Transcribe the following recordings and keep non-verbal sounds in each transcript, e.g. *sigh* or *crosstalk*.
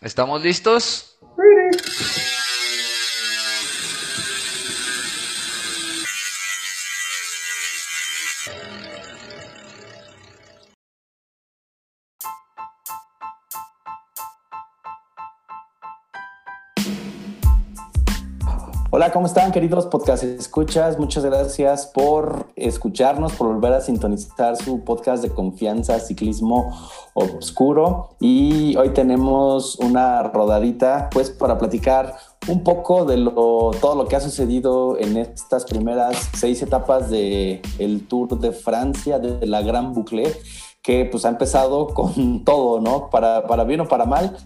¿Estamos listos? ¿Cómo están queridos podcast escuchas? Muchas gracias por escucharnos, por volver a sintonizar su podcast de confianza, ciclismo obscuro. Y hoy tenemos una rodadita pues para platicar un poco de lo, todo lo que ha sucedido en estas primeras seis etapas del el Tour de Francia, de la Gran Boucle, que pues ha empezado con *laughs* todo, ¿no? Para, para bien o para mal,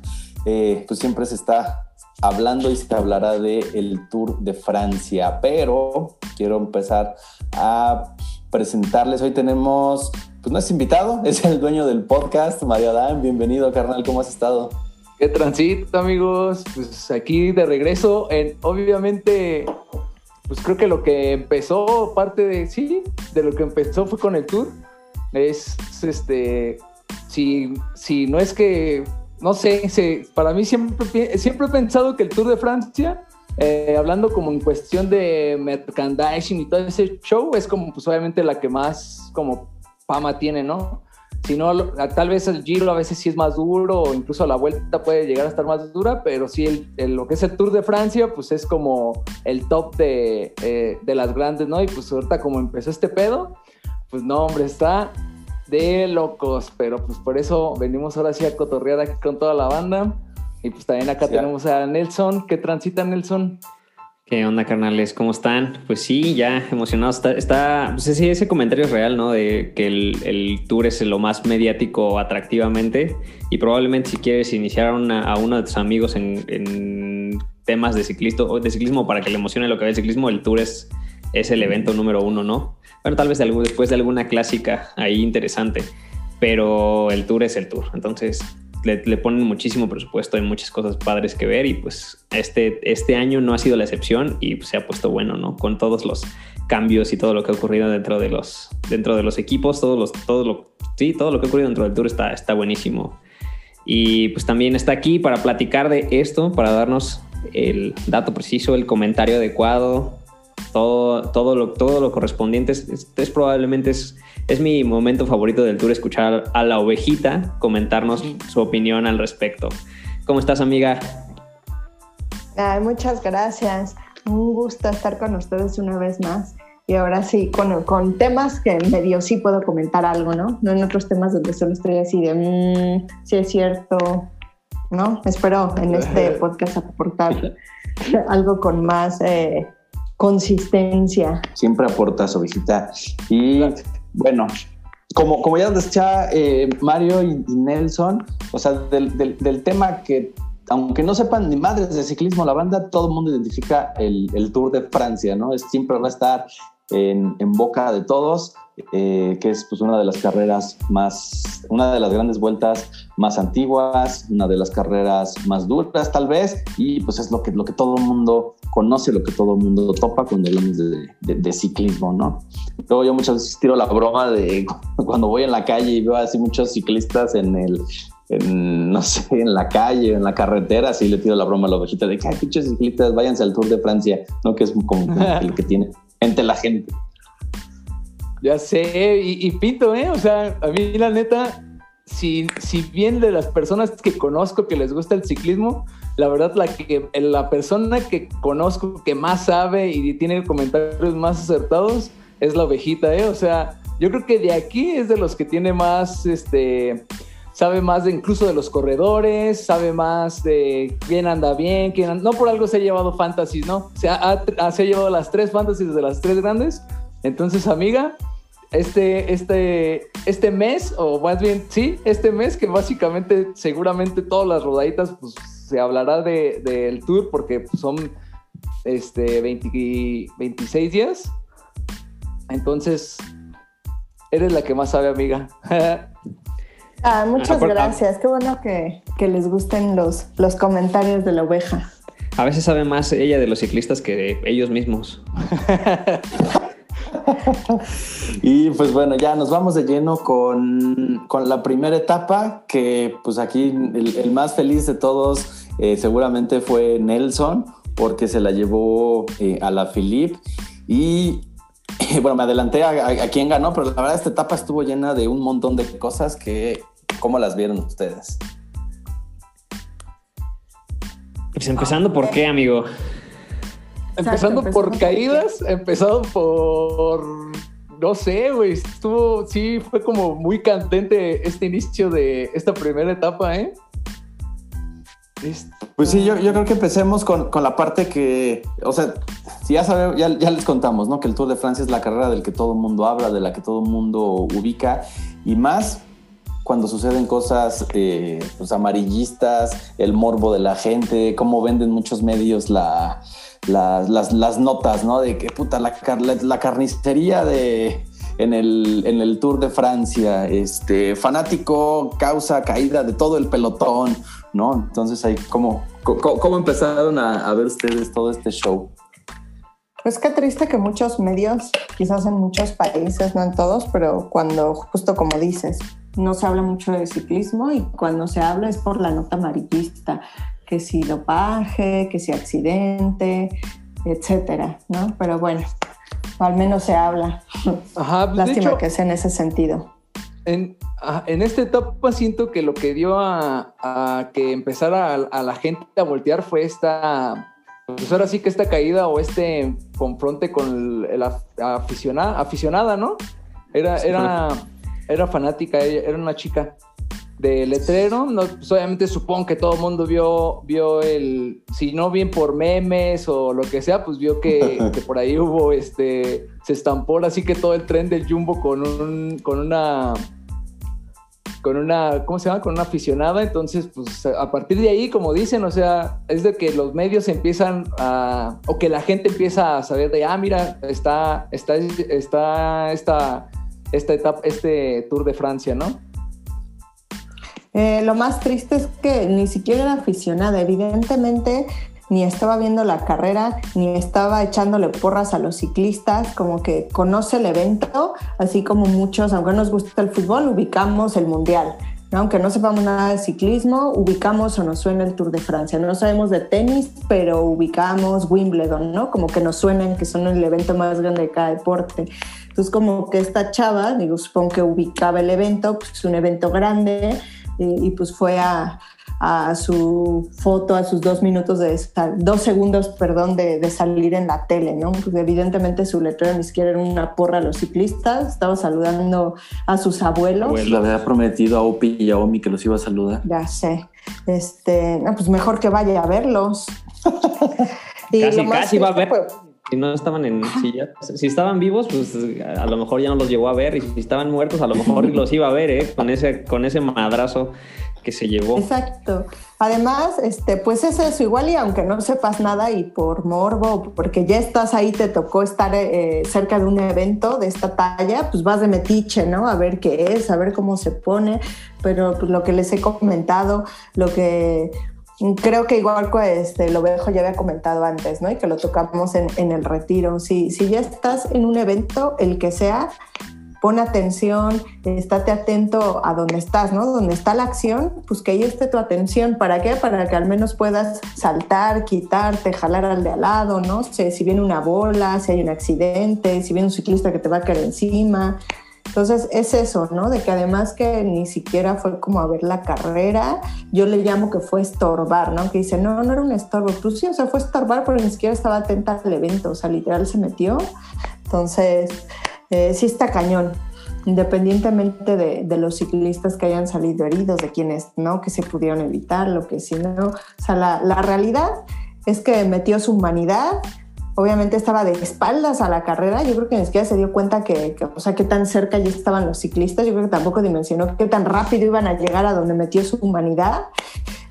eh, pues siempre se está hablando y se hablará de el Tour de Francia, pero quiero empezar a presentarles. Hoy tenemos, pues no es invitado, *laughs* es el dueño del podcast, Mario Adán. Bienvenido, carnal, ¿cómo has estado? ¿Qué transito, amigos? Pues aquí de regreso. En, obviamente, pues creo que lo que empezó, parte de, sí, de lo que empezó fue con el Tour. Es, este, si, si no es que no sé, para mí siempre, siempre he pensado que el Tour de Francia, eh, hablando como en cuestión de merchandising y todo ese show, es como pues obviamente la que más como fama tiene, ¿no? Si tal vez el Giro a veces sí es más duro o incluso la vuelta puede llegar a estar más dura, pero sí el, lo que es el Tour de Francia, pues es como el top de, eh, de las grandes, ¿no? Y pues ahorita como empezó este pedo, pues no, hombre, está de locos, pero pues por eso venimos ahora sí a cotorrear aquí con toda la banda. Y pues también acá tenemos a Nelson. ¿Qué transita Nelson? ¿Qué onda, carnales? ¿Cómo están? Pues sí, ya emocionados. Está, está pues sí, ese comentario es real, ¿no? De que el, tour es lo más mediático atractivamente. Y probablemente si quieres iniciar a, uno de tus amigos en, temas de, ciclismo, de ciclismo para que le emocione lo que ve el ciclismo, el tour es, es el evento número uno, ¿no? Bueno, tal vez después de alguna clásica ahí interesante, pero el tour es el tour. Entonces le, ponen muchísimo presupuesto, hay muchas cosas padres que ver y pues este, este año no ha sido la excepción y se ha puesto bueno, ¿no? Con todos los cambios y todo lo que ha ocurrido dentro de los, dentro de los equipos, todos los, todo lo, sí, todo lo que ha ocurrido dentro del tour está, está buenísimo. Y pues también está aquí para platicar de esto, para darnos el dato preciso, el comentario adecuado, todo, todo, lo, todo lo correspondiente. Es, probablemente es, es, mi momento favorito del tour, escuchar a la ovejita comentarnos su opinión al respecto. ¿Cómo estás, amiga? muchas gracias. Un gusto estar con ustedes una vez más. Y ahora sí, con, con temas que medio sí puedo comentar algo, ¿no? No en otros temas donde solo estoy así de, mmm, sí es cierto, ¿no? Espero en este *laughs* podcast aportar *laughs* algo con más eh, consistencia. Siempre aporta su visita. Y bueno, como, como ya decía eh, Mario y, Nelson, o sea, del, del, tema que, aunque no sepan ni madres de ciclismo, la banda, todo el mundo identifica el, el Tour de Francia, ¿no? Es, siempre va a estar en, en boca de todos. Eh, que es pues, una de las carreras más, una de las grandes vueltas más antiguas, una de las carreras más duras tal vez, y pues es lo que, lo que todo el mundo conoce, lo que todo el mundo topa cuando hablamos de, de, ciclismo, ¿no? Luego yo muchas veces tiro la broma de *laughs* cuando voy en la calle y veo así muchos ciclistas en el, no sé, en la calle, en la carretera, así le tiro la broma a la ovejita de que pinches ciclistas, váyanse al Tour de Francia, ¿no? Que es como *laughs* el que tiene entre la gente. Ya sé, y, Pinto, ¿eh? O sea, a mí la neta, si, si bien de las personas que conozco que les gusta el ciclismo, la verdad la que la persona que conozco que más sabe y tiene comentarios más acertados es la ovejita, ¿eh? O sea, yo creo que de aquí es de los que tiene más, este, sabe más de incluso de los corredores, sabe más de quién anda bien, quién anda, no por algo se ha llevado fantasy, ¿no? Se ha, se ha llevado las tres fantasies de las tres grandes. Entonces, amiga, este, este, este mes, o más bien, sí, este mes que básicamente seguramente todas las rodaditas pues, se hablará del de, tour porque son este, 26 días. Entonces, eres la que más sabe, amiga. *laughs* ah, muchas gracias. Qué bueno que, que, les gusten los, los comentarios de la oveja. A veces sabe más ella de los ciclistas que de ellos mismos. *laughs* *laughs* y pues bueno, ya nos vamos de lleno con, con la primera etapa, que pues aquí el, más feliz de todos eh, seguramente fue Nelson, porque se la llevó eh, a la Philippe. Y *laughs* bueno, me adelanté a, a, quién ganó, pero la verdad esta etapa estuvo llena de un montón de cosas que, ¿cómo las vieron ustedes? Pues empezando por qué, amigo. Empezando, por caídas, empezando por no sé, güey, estuvo, sí, fue como muy candente este inicio de esta primera etapa, ¿eh? Pues sí, yo, yo, creo que empecemos con, con, la parte que, o sea, si ya sabemos, ya, ya, les contamos, ¿no? Que el Tour de Francia es la carrera del que todo el mundo habla, de la que todo el mundo ubica, y más cuando suceden cosas eh, pues, amarillistas, el morbo de la gente, cómo venden muchos medios la, la, las, las, notas, ¿no? De que puta, la, la, la carnicería de, en el, en el Tour de Francia, este, fanático causa caída de todo el pelotón, ¿no? Entonces ahí, ¿cómo, cómo, empezaron a, a ver ustedes todo este show? Pues qué triste que muchos medios, quizás en muchos países, no en todos, pero cuando, justo como dices, no se habla mucho de ciclismo y cuando se habla es por la nota amarillista, que si dopaje, que si accidente, etcétera, ¿no? Pero bueno, al menos se habla. Ajá, pues, Lástima hecho, que sea en ese sentido. En, en esta etapa siento que lo que dio a, a que empezara a, a, la gente a voltear fue esta, pues ahora sí que esta caída o este confronte con el, el aficionada, aficionada, ¿no? Era, era, era fanática, era una chica de letrero, no, pues obviamente supongo que todo el mundo vio, vio el, si no bien por memes o lo que sea, pues vio que, *laughs* que por ahí hubo, este, se estampó así que todo el tren del Jumbo con un, con una, con una, ¿cómo se llama? Con una aficionada, entonces, pues a partir de ahí, como dicen, o sea, es de que los medios empiezan a, o que la gente empieza a saber de, ah, mira, está, está, está, esta, esta etapa, este Tour de Francia, ¿no? Eh, lo más triste es que ni siquiera era aficionada, evidentemente ni estaba viendo la carrera, ni estaba echándole porras a los ciclistas, como que conoce el evento, así como muchos, aunque nos gusta el fútbol, ubicamos el mundial. Aunque no sepamos nada de ciclismo, ubicamos o nos suena el Tour de Francia. No sabemos de tenis, pero ubicamos Wimbledon, ¿no? Como que nos suenan que son el evento más grande de cada deporte. Entonces, como que esta chava, digo, supongo que ubicaba el evento, pues es un evento grande, y, y pues fue a, a, su foto, a sus dos minutos de dos segundos, perdón, de, de, salir en la tele, ¿no? Porque evidentemente su letrero ni siquiera era una porra a los ciclistas, estaba saludando a sus abuelos. Pues le había prometido a Opi y a Omi que los iba a saludar. Ya sé. Este, no, pues mejor que vaya a verlos. *laughs* y casi, casi va a ver. Fue, si no estaban en si, ya, si, estaban vivos pues a lo mejor ya no los llegó a ver y si estaban muertos a lo mejor *laughs* los iba a ver ¿eh? con ese con ese madrazo que se llevó. Exacto. Además este pues es eso igual y aunque no sepas nada y por morbo porque ya estás ahí te tocó estar eh, cerca de un evento de esta talla pues vas de metiche no a ver qué es a ver cómo se pone pero pues, lo que les he comentado lo que creo que igual este, lo viejo ya había comentado antes, ¿no? Y que lo tocamos en, en, el retiro. Si, si ya estás en un evento, el que sea, pon atención, estate atento a donde estás, ¿no? Donde está la acción, pues que ahí esté tu atención. ¿Para qué? Para que al menos puedas saltar, quitarte, jalar al de al lado, ¿no? Si, si viene una bola, si hay un accidente, si viene un ciclista que te va a caer encima. Entonces es eso, ¿no? De que además que ni siquiera fue como a ver la carrera, yo le llamo que fue estorbar, ¿no? Que dice, no, no era un estorbo, pues sí, o sea, fue estorbar, pero ni siquiera estaba atenta al evento, o sea, literal se metió. Entonces, eh, sí está cañón, independientemente de, de, los ciclistas que hayan salido heridos, de quienes no, que se pudieron evitar, lo que sí, no. O sea, la, la realidad es que metió su humanidad obviamente estaba de espaldas a la carrera, yo creo que ni siquiera se dio cuenta que, que, o sea, qué tan cerca ya estaban los ciclistas, yo creo que tampoco dimensionó qué tan rápido iban a llegar a donde metió su humanidad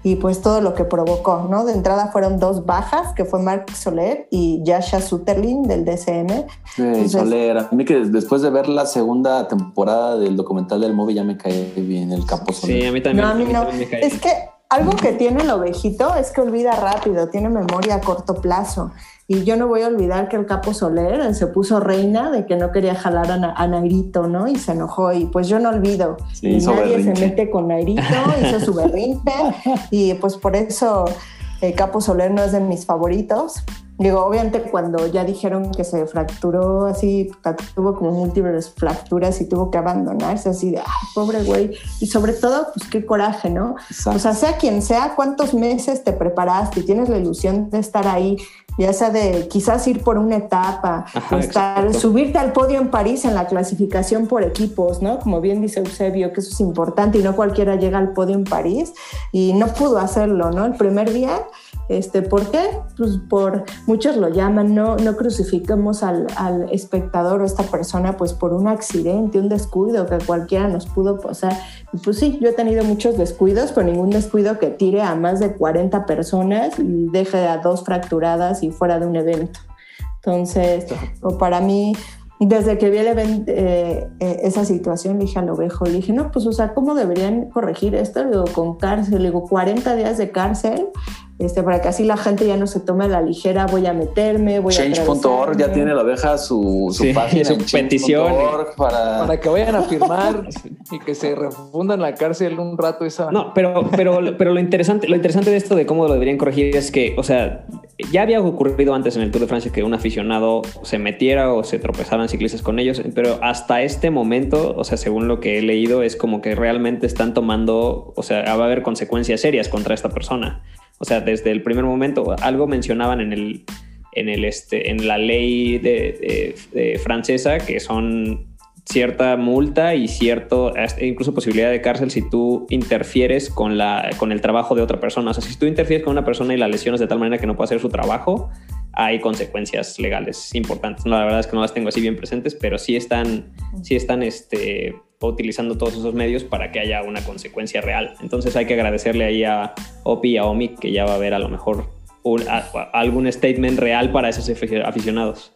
y pues todo lo que provocó, ¿no? De entrada fueron dos bajas, que fue Mark Soler y Yasha Sutherland del DCM. Sí, Entonces, Soler, a mí que después de ver la segunda temporada del documental del móvil ya me cae bien el capo Soler. Sí, a mí también. No, a mí no. Es que algo que tiene el ovejito es que olvida rápido, tiene memoria a corto plazo. Y yo no voy a olvidar que el capo Soler se puso reina de que no quería jalar a, a Nairito, ¿no? Y se enojó. Y pues yo no olvido. y nadie se mete con Nairito, hizo su *laughs* berrinche. y pues por eso el capo Soler no es de mis favoritos. Digo, obviamente cuando ya dijeron que se fracturó así, tuvo como múltiples fracturas y tuvo que abandonarse así de, ay, pobre güey. Y sobre todo, pues qué coraje, ¿no? O sea, sea quien sea, cuántos meses te preparaste y tienes la ilusión de estar ahí, ya sea de quizás ir por una etapa, o estar, subirte al podio en París en la clasificación por equipos, ¿no? Como bien dice Eusebio, que eso es importante y no cualquiera llega al podio en París y no pudo hacerlo, ¿no? El primer día este, ¿Por qué? Pues por, muchos lo llaman, no, no crucifiquemos al, al, espectador o esta persona pues por un accidente, un descuido que cualquiera nos pudo pasar. Pues sí, yo he tenido muchos descuidos, pero ningún descuido que tire a más de 40 personas y deje a dos fracturadas y fuera de un evento. Entonces, o para mí, desde que vi el evento, eh, eh, esa situación, le dije al ovejo, le dije, no, pues, o sea, ¿cómo deberían corregir esto? Le digo, con cárcel, le digo, 40 días de cárcel este, para que así la gente ya no se tome a la ligera, voy a meterme, voy a... Change.org ya tiene la abeja su, su *laughs* página, su petición. Para... para... que vayan a firmar *laughs* y que se refundan en la cárcel un rato esa... No, pero, pero, pero lo, interesante, lo interesante de esto de cómo lo deberían corregir es que, o sea, ya había ocurrido antes en el Tour de Francia que un aficionado se metiera o se tropezaran ciclistas con ellos, pero hasta este momento, o sea, según lo que he leído, es como que realmente están tomando, o sea, va a haber consecuencias serias contra esta persona. O sea, desde el primer momento, algo mencionaban en el, en el este, en la ley de, francesa que son cierta multa y cierto, incluso posibilidad de cárcel si tú interfieres con, la, con el trabajo de otra persona. O sea, si tú interfieres con una persona y la lesionas de tal manera que no puede hacer su trabajo, hay consecuencias legales importantes. No, la verdad es que no las tengo así bien presentes, pero sí están, sí están este, utilizando todos esos medios para que haya una consecuencia real. Entonces hay que agradecerle ahí a OPI y a OMI que ya va a haber a lo mejor algún statement real para esos aficionados.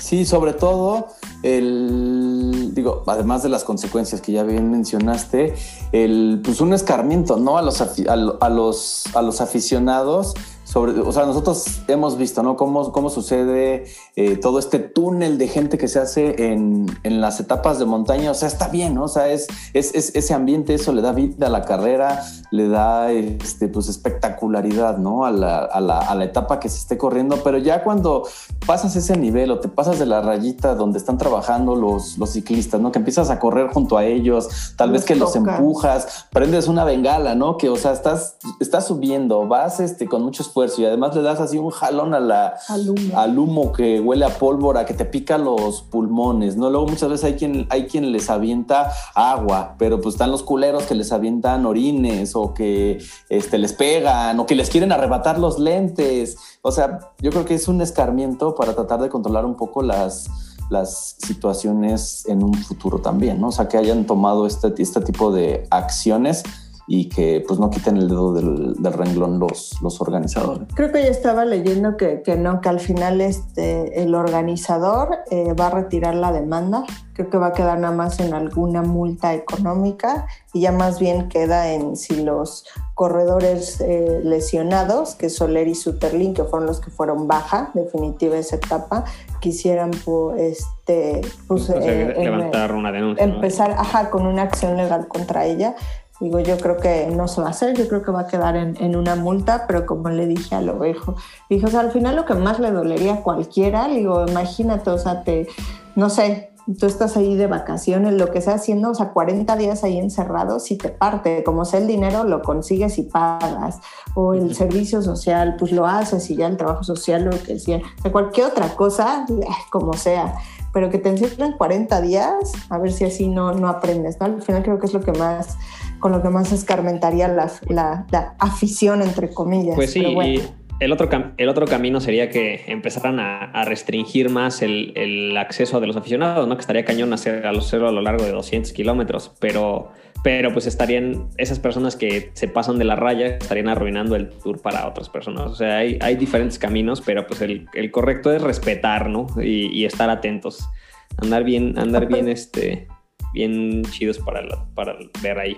Sí, sobre todo, el, digo, además de las consecuencias que ya bien mencionaste, el, pues un escarmiento, ¿no? A los, a, los, a los aficionados o sea, nosotros hemos visto, ¿no? Cómo, cómo sucede eh, todo este túnel de gente que se hace en, en, las etapas de montaña. O sea, está bien, ¿no? O sea, es, es, es, ese ambiente, eso le da vida a la carrera, le da este, pues, espectacularidad, ¿no? A la, a, la, a la etapa que se esté corriendo. Pero ya cuando pasas ese nivel o te pasas de la rayita donde están trabajando los, los ciclistas, ¿no? Que empiezas a correr junto a ellos, tal vez que los empujas, prendes una bengala, ¿no? Que, o sea, estás, estás subiendo, vas este, con mucho esfuerzo y además le das así un jalón a la, al, humo. que huele a pólvora, que te pica los pulmones, ¿no? Luego muchas veces hay quien, hay quien les avienta agua, pero pues están los culeros que les avientan orines o que este, les pegan o que les quieren arrebatar los lentes. O sea, yo creo que es un escarmiento para tratar de controlar un poco las, las situaciones en un futuro también, ¿no? O sea, que hayan tomado este, este tipo de acciones y que pues no quiten el dedo del, renglón los, los organizadores. Creo que ya estaba leyendo que, que no, que al final este, el organizador eh, va a retirar la demanda, creo que va a quedar nada más en alguna multa económica y ya más bien queda en si los corredores eh, lesionados, que Soler y Suterlin, que fueron los que fueron baja definitiva esa etapa, quisieran este, pues, eh, levantar una denuncia. Empezar ajá, con una acción legal contra ella Digo, yo creo que no se va a hacer, yo creo que va a quedar en, en una multa, pero como le dije al ovejo, dije, o sea, al final lo que más le dolería a cualquiera, digo, imagínate, o sea, te, no sé, tú estás ahí de vacaciones, lo que sea haciendo, o sea, 40 días ahí encerrado, si te parte, como sea el dinero, lo consigues y pagas, o el servicio social, pues lo haces y ya el trabajo social, lo que sea, o sea, cualquier otra cosa, como sea, pero que te encierren 40 días, a ver si así no, no aprendes, ¿no? Al final creo que es lo que más con lo que más escarmentaría la, la, afición, entre comillas. Pues sí, y el otro, el otro camino sería que empezaran a, restringir más el, el, acceso de los aficionados, ¿no? Que estaría cañón hacer, hacerlo a lo largo de 200 kilómetros, pero, pero pues estarían esas personas que se pasan de la raya, estarían arruinando el tour para otras personas. O sea, hay, hay diferentes caminos, pero pues el, el correcto es respetar, ¿no? Y, y, estar atentos. Andar bien, andar bien, este, bien chidos para, para ver ahí.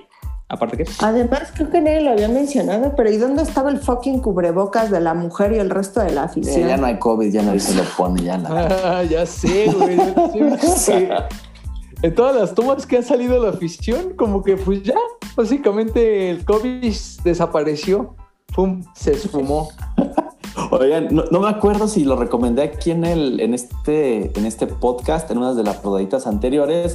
Aparte que. Además, creo que nadie lo había mencionado, pero ¿y dónde estaba el fucking cubrebocas de la mujer y el resto de la Sí, afición? ya no hay COVID, ya nadie se lo pone, ya nada. Ah, ya sé, güey. *laughs* Sí, en todas las tomas que han salido la afición, como que pues ya, básicamente el COVID desapareció. Pum, se esfumó. Oigan, no, no me acuerdo si lo recomendé aquí en, el, en, este, en este podcast, en una de las rodaditas anteriores,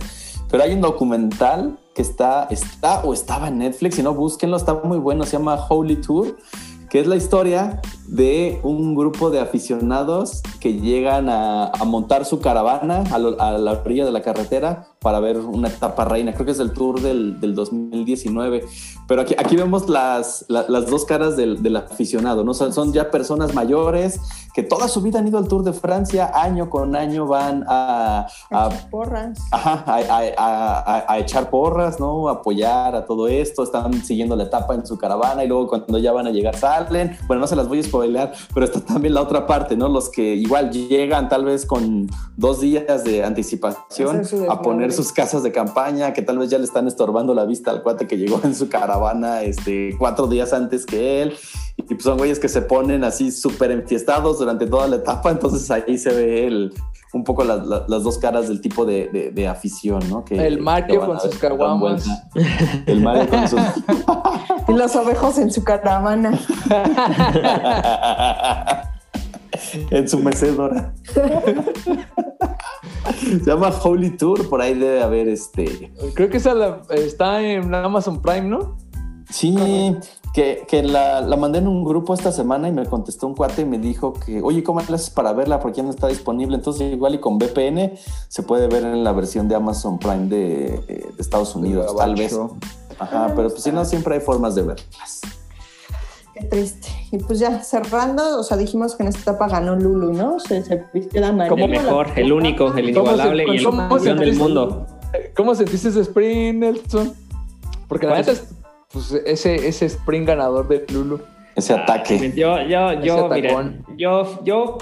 pero hay un documental que está, está o estaba en Netflix, si no, búsquenlo, está muy bueno, se llama Holy Tour, que es la historia de un grupo de aficionados que llegan a, montar su caravana a la orilla de la carretera para ver una etapa reina. Creo que es el tour del, del 2019. Pero aquí, aquí vemos las, la- las dos caras del, del aficionado, ¿no? Son, son ya personas mayores que toda su vida han ido al Tour de Francia, año con año van a, a Porras. Ajá, a, a- a- a- a echar porras, ¿no? Apoyar a todo esto, están siguiendo la etapa en su caravana y luego cuando ya van a llegar salen. Bueno, no se las voy a spoilear, pero está también la otra parte, ¿no? Los que igual llegan tal vez con dos días de anticipación a desmadre. Sus casas de campaña, que tal vez ya le están estorbando la vista al cuate que llegó en su caravana este, cuatro días antes que él. Y pues son güeyes que se ponen así súper enfiestados durante toda la etapa, entonces ahí se ve el, un poco las, las- las dos caras del tipo de, de- de afición, ¿no? Que, El Mario que con sus caguamas. El Mario con sus... *laughs* Y los ovejos en su caravana. *laughs* *laughs* en su mecedora. Se llama Holy Tour, por ahí debe haber este... Creo que esa la- está en Amazon Prime, ¿no? Sí, que, que la, la mandé en un grupo esta semana y me contestó un cuate y me dijo que, oye, ¿cómo haces para verla? Porque ya no está disponible. Entonces, igual y con VPN se puede ver en la versión de Amazon Prime de, eh, de Estados Unidos, tal vez. Ajá, pero pues si no, siempre hay formas de verlas. Qué triste. Y pues ya cerrando, o sea, dijimos que en esta etapa ganó Lulu, ¿no? Se, se vistió amarillo. El mejor, el único, el ¿Cómo se- inigualable y el campeón del mundo. ¿Cómo sentiste ese sprint, Nelson? Porque la neta es pues, ese, ese sprint ganador de Lulu. Ese ataque. Ah, Yo, yo, yo, Ese mira, yo, yo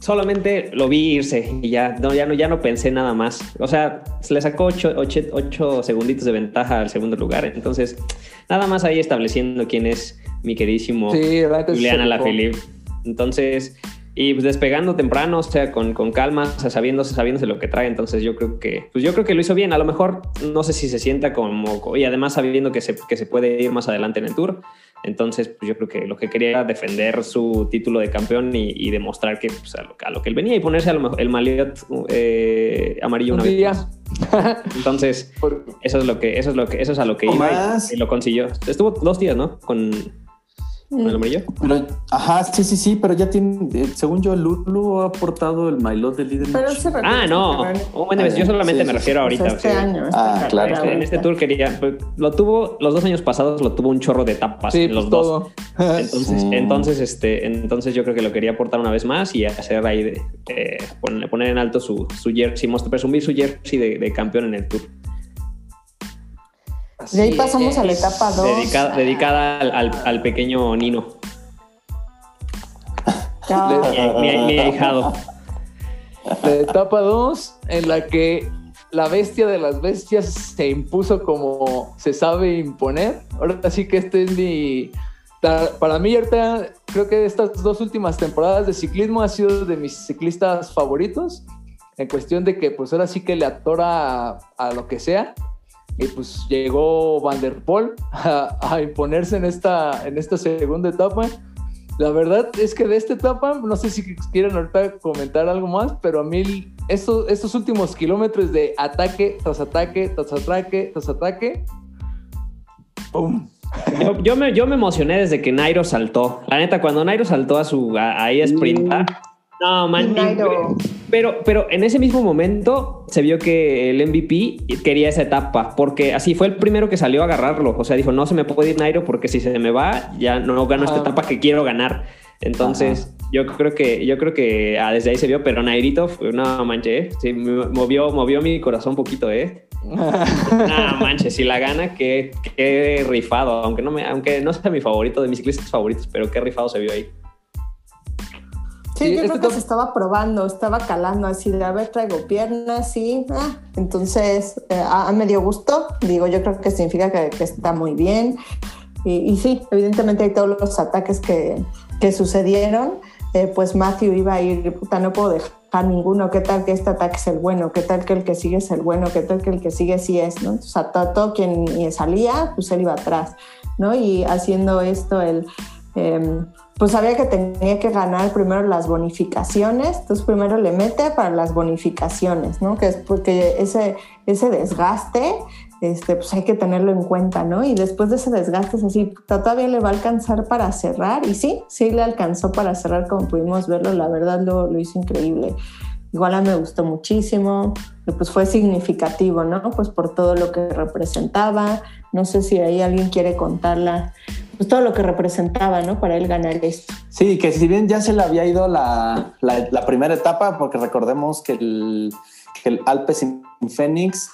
solamente lo vi irse y ya no, ya no, ya no pensé nada más. O sea, se le sacó ocho, ocho- ocho segunditos de ventaja al segundo lugar. Entonces, nada más ahí estableciendo quién es mi queridísimo Sí, la neta sí Julián se rifó. Alaphilippe. Entonces, y pues despegando temprano, o sea, con, con calma, o sea, sabiéndose, sabiéndose lo que trae. Entonces, yo creo que, pues yo creo que lo hizo bien. A lo mejor no sé si se sienta como, y además sabiendo que se, que se puede ir más adelante en el tour. Entonces, pues yo creo que lo que quería era defender su título de campeón y, y demostrar que pues, a, lo, a lo que él venía y ponerse a lo mejor el maliot eh, amarillo Un una vez más. Entonces, eso es lo que, eso es lo que, eso es a lo que iba y- y, lo consiguió. Estuvo dos días, ¿no? Con, con el amarillo. Pero, ajá, sí, sí, sí, pero ya tiene, eh, según yo, Lulu ha aportado el Mailot de líder. Pero se refiere Ah, no. Oh, bueno, Ah, yo solamente sí, me sí, refiero O ahorita. sea, este sí. año. esta Ah, carrera claro. Este- en este tour quería, pues, lo tuvo, los dos años pasados lo tuvo un chorro de etapas Sí, en los pues dos. Entonces, Sí. entonces, este, entonces yo creo que lo quería aportar una vez más y hacer ahí, de, eh, poner, poner en alto su, su jersey, mostrar- presumir su jersey de, de campeón en el tour. De ahí pasamos a la etapa 2. Dedicada, dedicada al, al- al pequeño Nino, mi, mi- mi ahijado. La etapa 2, en la que la bestia de las bestias se impuso como se sabe imponer. Ahora sí que este es mi. Para mí, ahorita creo que estas dos últimas temporadas de ciclismo ha sido de mis ciclistas favoritos. En cuestión de que, pues ahora sí que le atora a, a lo que sea. Y pues llegó Van der Poel *laughs* a, a imponerse en esta, en esta segunda etapa. La verdad es que de esta etapa, no sé si quieren ahorita comentar algo más, pero a mí estos, estos últimos kilómetros de ataque tras ataque, tras ataque, tras ataque, ¡pum! Yo, yo me, yo me emocioné desde que Nairo saltó. La neta, cuando Nairo saltó a su a, ahí a sprintar. No, man. Pero, pero en ese mismo momento se vio que el MVP quería esa etapa, porque así fue el primero que salió a agarrarlo. O sea, dijo, no se me puede ir Nairo porque si se me va, ya no gano esta Ajá. etapa que quiero ganar. Entonces, yo creo que, yo creo que ah, desde ahí se vio, pero Nairito fue una manche, ¿eh? sí, me- movió, movió mi corazón un poquito, ¿eh? *laughs* Ah, manches, si la gana, qué, qué rifado. Aunque no, me, aunque no sea mi favorito, de mis ciclistas favoritos, pero qué rifado se vio ahí. Sí, yo creo que se estaba probando, estaba calando así de, a ver, traigo piernas, sí. Ah, entonces, eh, a, me dio gusto. Digo, yo creo que significa que, está muy bien. Y, sí, evidentemente hay todos los ataques que, que sucedieron. Eh, pues Matthew iba a ir, puta, no puedo dejar ninguno, qué tal que este ataque es el bueno, qué tal que el que sigue es el bueno, qué tal que el que sigue sí es, ¿no? O sea, todo, quien salía, pues él iba atrás, ¿no? Y haciendo esto, el... Em, pues sabía que tenía que ganar primero las bonificaciones, entonces primero le mete para las bonificaciones, ¿no? Que es porque ese, ese desgaste, este, pues hay que tenerlo en cuenta, ¿no? Y después de ese desgaste es así, todavía le va a alcanzar para cerrar, y sí, sí le alcanzó para cerrar como pudimos verlo, la verdad lo, lo hizo increíble. Igual a mí me gustó muchísimo, pues fue significativo, ¿no? Pues por todo lo que representaba. No sé si ahí alguien quiere contarla pues todo lo que representaba, ¿no? Para él ganar esto. Sí, que si bien ya se le había ido la, la, primera etapa, porque recordemos que el, que el Alpes Fénix,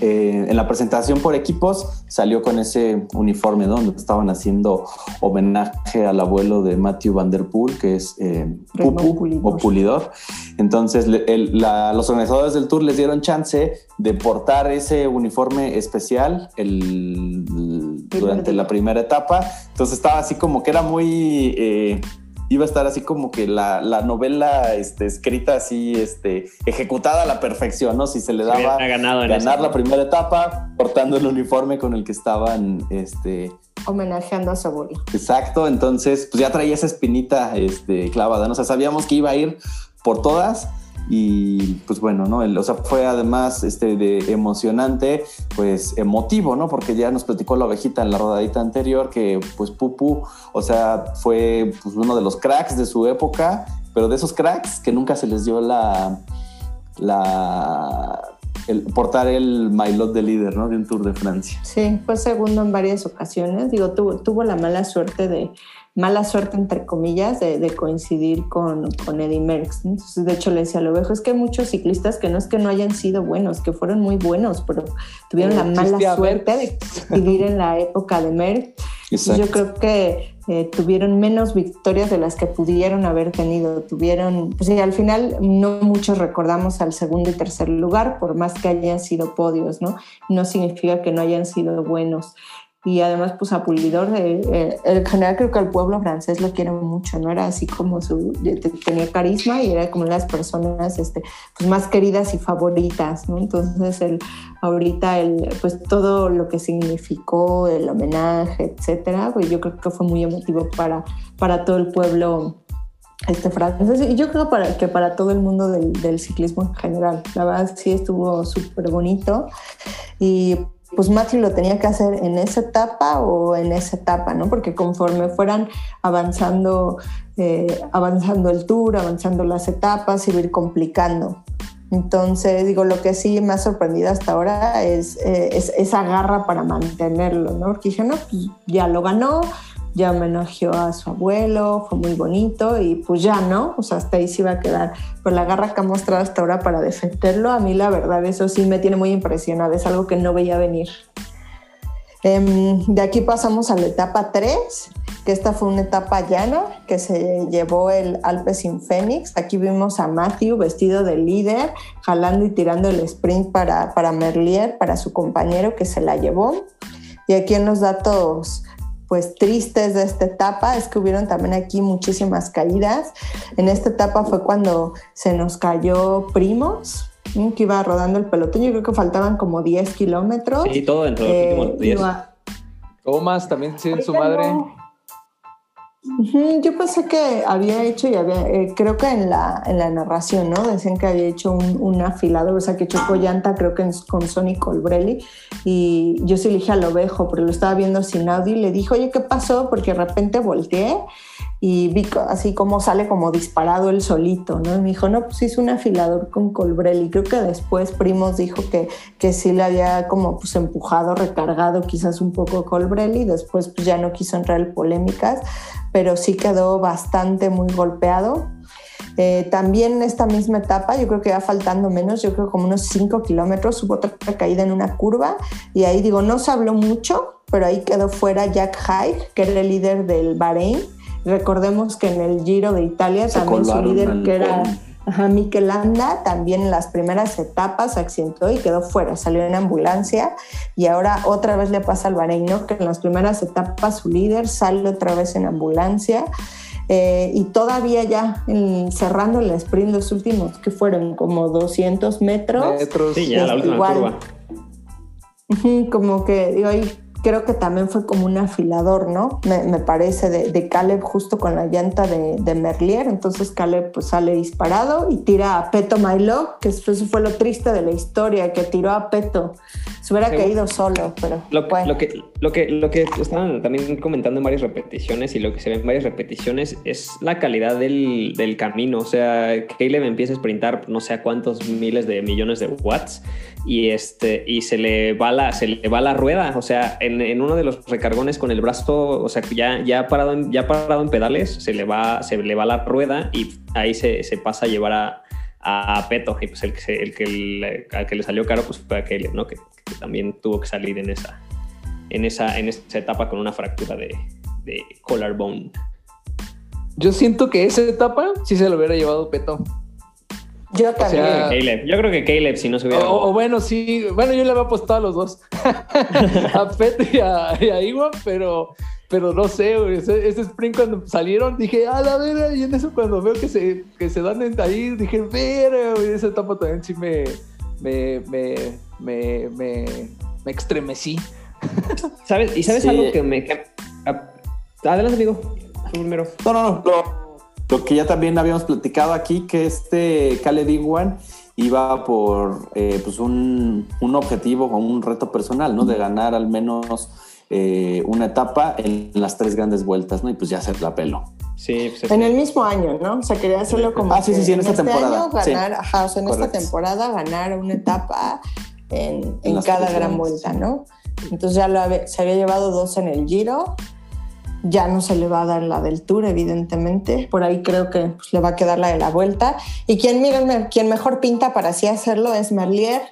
eh, en la presentación por equipos, salió con ese uniforme donde estaban haciendo homenaje al abuelo de Matthew Van Der Poel, que es eh, Pupu o Pulidor. Entonces, los organizadores del tour les dieron chance de portar ese uniforme especial durante la primera etapa. Entonces, estaba así como que era muy. Eh, iba a estar así como que la, novela este, escrita así, este, ejecutada a la perfección, ¿no? Si se le daba ganar la primera etapa, portando el uniforme con el que estaban, este... Homenajeando a su abuelo. Exacto, entonces, pues ya traía esa espinita, este, clavada, ¿no? O sea, sabíamos que iba a ir por todas, y pues bueno, ¿no? O sea, fue además este, de emocionante, pues emotivo, ¿no? Porque ya nos platicó la ovejita en la rodadita anterior que pues Pupu, o sea, fue pues, uno de los cracks de su época, pero de esos cracks que nunca se les dio la, la el portar el maillot de líder, ¿no? De un Tour de Francia. Sí, fue segundo en varias ocasiones. Digo, tuvo, tuvo la mala suerte de mala suerte, entre comillas, de, coincidir con, con, Eddie Merckx. Entonces, de hecho, le decía a Lovejo, es que hay muchos ciclistas que no es que no hayan sido buenos, que fueron muy buenos, pero tuvieron la mala suerte de vivir en la época de Merckx. Yo creo que eh, tuvieron menos victorias de las que pudieron haber tenido. Tuvieron, pues al final no muchos recordamos al segundo y tercer lugar, por más que hayan sido podios, ¿no? No significa que no hayan sido buenos y además pues a Pulidor, eh, en general creo que el pueblo francés lo quiere mucho, ¿no? Era así como su, tenía carisma y era como las personas este, pues más queridas y favoritas, ¿no? Entonces el, ahorita el, pues todo lo que significó el homenaje, etcétera, pues yo creo que fue muy emotivo para, para todo el pueblo este francés y yo creo para, que para todo el mundo del, del ciclismo en general. La verdad sí estuvo súper bonito y pues Matthew lo tenía que hacer en esa etapa o en esa etapa, ¿no? Porque conforme fueran avanzando, eh, avanzando el tour, avanzando las etapas, iba a ir complicando. Entonces, digo, lo que sí me ha sorprendido hasta ahora es, eh, es esa garra para mantenerlo, ¿no? Porque dije, no, pues ya lo ganó, ya homenajeó a su abuelo, fue muy bonito y pues ya no, o sea, hasta ahí se iba a quedar. Pero la garra que ha mostrado hasta ahora para defenderlo, a mí la verdad, eso sí me tiene muy impresionada, es algo que no veía venir. Em, de aquí pasamos a la etapa 3, que esta fue una etapa llana que se llevó el Alpes sin Fénix. Aquí vimos a Matthew vestido de líder, jalando y tirando el sprint para, para Merlier, para su compañero que se la llevó. Y aquí en los datos pues tristes de esta etapa es que hubieron también aquí muchísimas caídas. En esta etapa fue cuando se nos cayó Primos, que iba rodando el pelotón. Yo creo que faltaban como 10 kilómetros. Sí, todo dentro de los últimos 10. Tomás también sin su madre. Yo pensé que había hecho y había, eh, creo que en la, en la narración, ¿no? Decían que había hecho un, un afilador, o sea, que chocó llanta, creo que con Sonny Colbrelli. Y yo sí le dije al ovejo, pero lo estaba viendo sin audio y le dije, oye, ¿qué pasó? Porque de repente volteé y vi así como sale como disparado el solito, ¿no? Y me dijo, no, pues hizo un afilador con Colbrelli. Creo que después Primos dijo que, que sí le había como pues empujado, recargado quizás un poco Colbrelli. Después pues ya no quiso entrar en polémicas pero sí quedó bastante muy golpeado. Eh, también en esta misma etapa, yo creo que ya faltando menos, yo creo como unos 5 kilómetros, hubo otra caída en una curva y ahí digo, no se habló mucho, pero ahí quedó fuera Jack Hyde, que era el líder del Bahrein, Recordemos que en el Giro de Italia también su líder, que era Ajá, Landa también en las primeras etapas accidentó y quedó fuera, salió en ambulancia. Y ahora otra vez le pasa al Bahrein, que en las primeras etapas su líder sale otra vez en ambulancia. Eh, y todavía ya cerrando el sprint los últimos que fueron como 200 metros. Sí, ya la última curva. Como que digo, creo que también fue como un afilador, ¿no? Me, parece, de, Caleb justo con la llanta de, Merlier. Entonces Caleb pues sale disparado y tira a Peto Milo, que eso fue lo triste de la historia, que tiró a Peto. Se hubiera caído solo, pero lo, lo, que, lo, que, lo que estaban también comentando en varias repeticiones y lo que se ve en varias repeticiones es la calidad del, del camino. O sea, Caleb empieza a sprintar no sé a cuántos miles de millones de watts y, este, y se, le va la, se le va la rueda. O sea, en, en uno de los recargones con el brazo, o sea, ya, ya, parado en, ya parado en pedales, se le, va, se le va la rueda y ahí se, se pasa a llevar a, a Peto. Y pues el que, el que le, al que le salió caro pues fue aquel, ¿no? Que, también tuvo que salir en esa, en esa, en esa etapa con una fractura de, de collarbone. Yo siento que esa etapa sí se lo hubiera llevado Peto. Yo también. Yo creo que Caleb, si no se hubiera. O, bueno, sí. Bueno, yo le había apostado a los dos. *laughs* a Pet y a, Iwan, pero, pero no sé, Ese, sprint cuando salieron, dije, a la vera. Y en eso, cuando veo que se, que se dan ahí, dije, vera, güey. Esa etapa también sí me. Me. Me. Me. Me, me extremecí. ¿Sabes? ¿Y sabes algo que me. adelante, amigo. Primero. No, no, no. Lo que ya también habíamos platicado aquí, que este Khaled Iwan iba por eh, pues un, objetivo o un reto personal, ¿no? De ganar al menos eh, una etapa en las tres grandes vueltas, ¿no? Y pues ya hacer la pelo. Sí, pues, en el mismo año, ¿no? O sea, quería hacerlo como. Ah, sí, sí, sí, en, esta este temporada. ganar, ajá, o sea, en esta temporada ganar una etapa en, cada gran vuelta, ¿no? Entonces ya lo se había llevado dos en el Giro ya no se le va a dar la del Tour, evidentemente. Por ahí creo que pues, le va a quedar la de la vuelta. Y quien, miren, quien mejor pinta para así hacerlo es Merlier,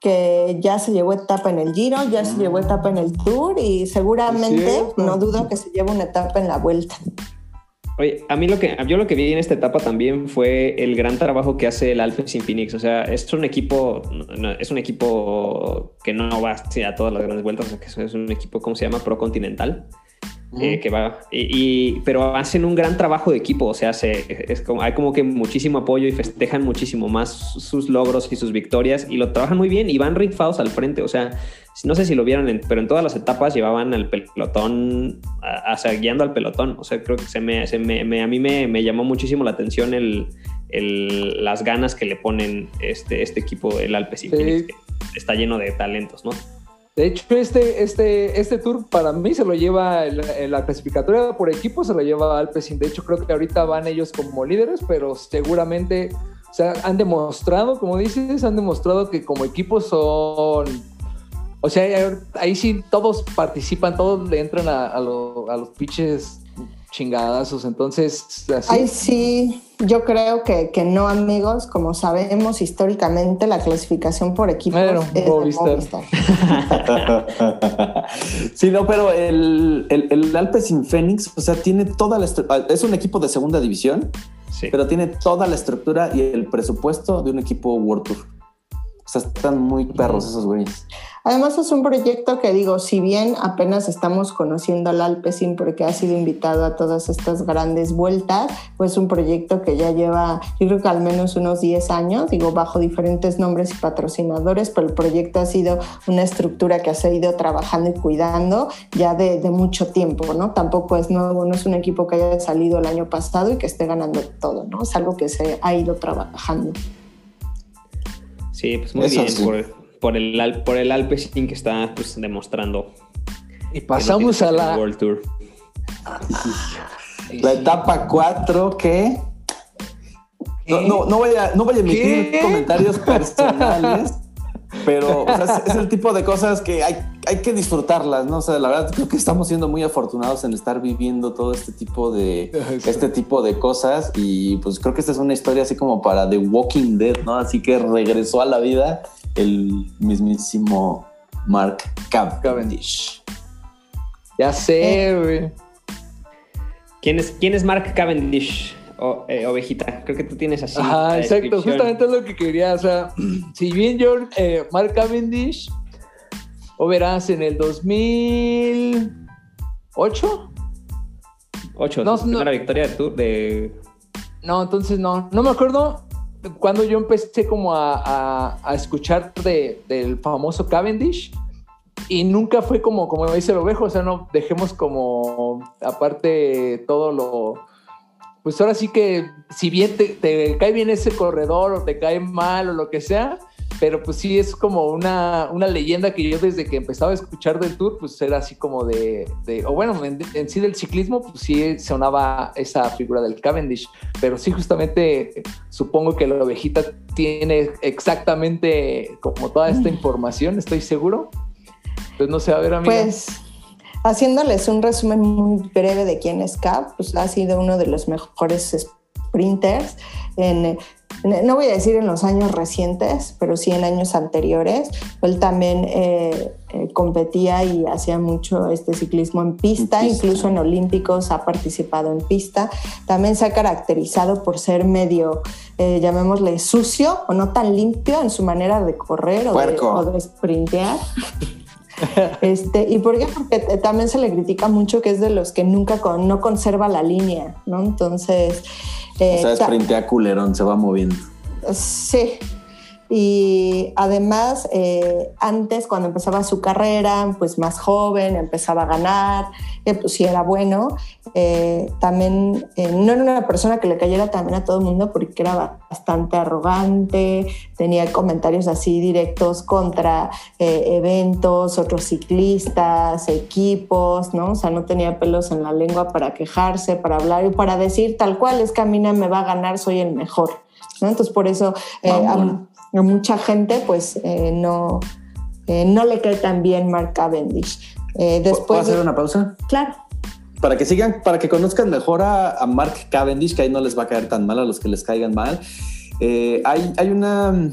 que ya se llevó etapa en el Giro, ya se llevó etapa en el Tour y seguramente no dudo que se lleve una etapa en la vuelta. Oye, a mí lo que yo lo que vi en esta etapa también fue el gran trabajo que hace el Alpecin Phoenix. O sea, es un equipo, es un equipo que no va a todas las grandes vueltas, o sea, que es un equipo, ¿cómo se llama? Pro continental. Eh, que va, y, pero hacen un gran trabajo de equipo, o sea, es como, hay como que muchísimo apoyo y festejan muchísimo más sus logros y sus victorias y lo trabajan muy bien y van rifados al frente, o sea, no sé si lo vieron, pero en todas las etapas llevaban al pelotón, o sea, guiando al pelotón, o sea, creo que se me, se me, a mí me, llamó muchísimo la atención el, el, las ganas que le ponen este, este equipo, el Alpes y está lleno de talentos, ¿no? De hecho, este, este, este tour para mí se lo lleva en la, clasificatoria por equipo, se lo lleva Alpecin. De hecho, creo que ahorita van ellos como líderes, pero seguramente o sea, han demostrado, como dices, han demostrado que como equipo son. O sea, ahí sí todos participan, todos le entran a, a los pitches chingadazos. Entonces, así. Ay, sí, yo creo que, que, no, amigos. Como sabemos históricamente, la clasificación por equipos es Movistar. *laughs* sí, no, pero el, el, el Alpecin Fénix, o sea, tiene toda la Es un equipo de segunda división, sí. pero tiene toda la estructura y el presupuesto de un equipo World Tour. O sea, están muy perros esos güeyes. Además es un proyecto que digo, si bien apenas estamos conociendo al Alpecin porque ha sido invitado a todas estas grandes vueltas, pues un proyecto que ya lleva, yo creo que al menos unos 10 años, digo, bajo diferentes nombres y patrocinadores, pero el proyecto ha sido una estructura que se ha ido trabajando y cuidando ya de, mucho tiempo, ¿no? Tampoco es nuevo, no es un equipo que haya salido el año pasado y que esté ganando todo, ¿no? Es algo que se ha ido trabajando. Sí, pues muy bien por el, por el Alpecin que está pues, demostrando. Y pasamos a la World Tour. La etapa 4 que no, no, voy a, no voy a emitir comentarios personales, pero es, el *laughs* tipo de cosas que hay, hay que disfrutarlas, ¿no? O sea, la verdad creo que estamos siendo muy afortunados en estar viviendo todo este tipo de, este tipo de cosas y pues creo que esta es una historia así como para The Walking Dead, ¿no? Así que regresó a la vida el mismísimo Mark Cavendish. Ya sé, güey. ¿Quién es, quién es Mark Cavendish? O, eh, ovejita, creo que tú tienes así. Ajá, exacto, justamente es lo que quería. O sea, *clears throat* si bien yo, eh, Mark Cavendish, o verás en el 2008. 8, no, no, la victoria de, Tour de. No, entonces no, no me acuerdo cuando yo empecé como a, a, escuchar de, del famoso Cavendish y nunca fue como, como dice el ovejo, o sea, no dejemos como aparte todo lo pues ahora sí que si bien te, cae bien ese corredor o te cae mal o lo que sea, pero pues sí es como una, una leyenda que yo desde que empezaba a escuchar del tour, pues era así como de, o bueno, en, sí del ciclismo, pues sí sonaba esa figura del Cavendish, pero sí justamente supongo que la ovejita tiene exactamente como toda esta mm. información, estoy seguro. Pues no sé, a ver, amiga. Pues Haciéndoles un resumen muy breve de quién es Cap, pues ha sido uno de los mejores sprinters en, no voy a decir en los años recientes, pero sí en años anteriores. Él también eh, eh, competía y hacía mucho este ciclismo en pista, incluso en Olímpicos ha participado en pista. También se ha caracterizado por ser medio, eh, llamémosle, sucio o no tan limpio en su manera de correr o de, o de sprintear. *laughs* *laughs* Este, ¿Y por qué? Porque también se le critica mucho que es de los que nunca no conserva la línea, ¿no? Entonces... Eh, o sea, sprintea culerón, se va moviendo. Sí, y además, eh, antes cuando empezaba su carrera, pues más joven, empezaba a ganar, eh, pues sí era bueno. Eh, también no era una persona que le cayera también a todo el mundo porque era bastante arrogante, tenía comentarios así directos contra eventos, otros ciclistas, equipos, ¿no? O sea, no tenía pelos en la lengua para quejarse, para hablar y para decir tal cual es que a mí no me va a ganar, soy el mejor. ¿no? Entonces, por eso a mucha gente pues eh, no, eh, no le cae tan bien Mark Cavendish. Eh, después ¿Puedo hacer una pausa? Claro. Para que sigan, para que conozcan mejor a, Mark Cavendish, que ahí no les va a caer tan mal a los que les caigan mal. hay, hay una...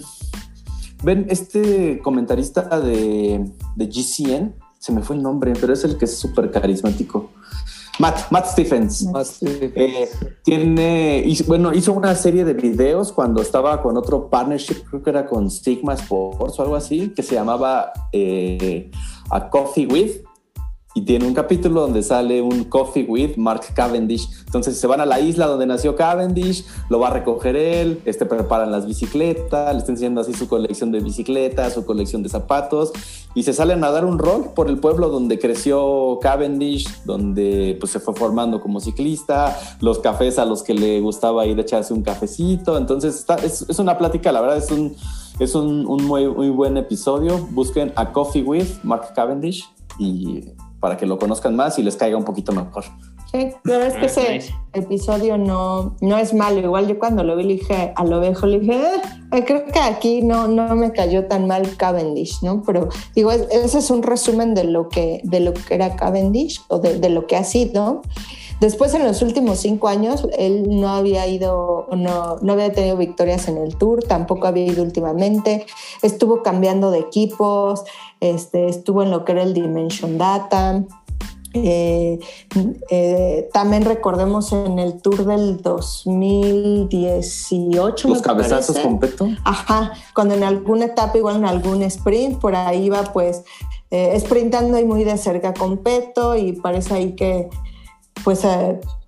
Ven, este comentarista de, de GCN, se me fue el nombre, pero es el que es súper carismático. Matt, Matt Stephens. Eh, tiene, bueno, hizo una serie de videos cuando estaba con otro partnership, creo que era con Stigma Sports o algo así, que se llamaba eh, A Coffee With y tiene un capítulo donde sale un coffee with Mark Cavendish. Entonces se van a la isla donde nació Cavendish, lo va a recoger él, este preparan las bicicletas, le está enseñando así su colección de bicicletas, su colección de zapatos y se salen a dar un rol por el pueblo donde creció Cavendish, donde pues se fue formando como ciclista, los cafés a los que le gustaba ir a echarse un cafecito. Entonces es, una plática, la verdad es un es un, muy, muy buen episodio. Busquen a Coffee with Mark Cavendish y para que lo conozcan más y les caiga un poquito mejor. Sí, la verdad es que ah, ese episodio no, no es malo. Igual yo cuando lo vi le dije a lo viejo, le dije, eh, creo que aquí no, no me cayó tan mal Cavendish, ¿no? Pero digo, ese es un resumen de lo que, de lo que era Cavendish o de, de lo que ha sido. Después, en los últimos cinco años, él no había ido, no, no había tenido victorias en el Tour, tampoco había ido últimamente. Estuvo cambiando de equipos, este, estuvo en lo que era el Dimension Data. Eh, eh, también recordemos en el Tour del 2018. Los cabezazos con Peto. Ajá, cuando en alguna etapa, igual en algún sprint, por ahí iba pues eh, sprintando y muy de cerca con Peto y parece ahí que pues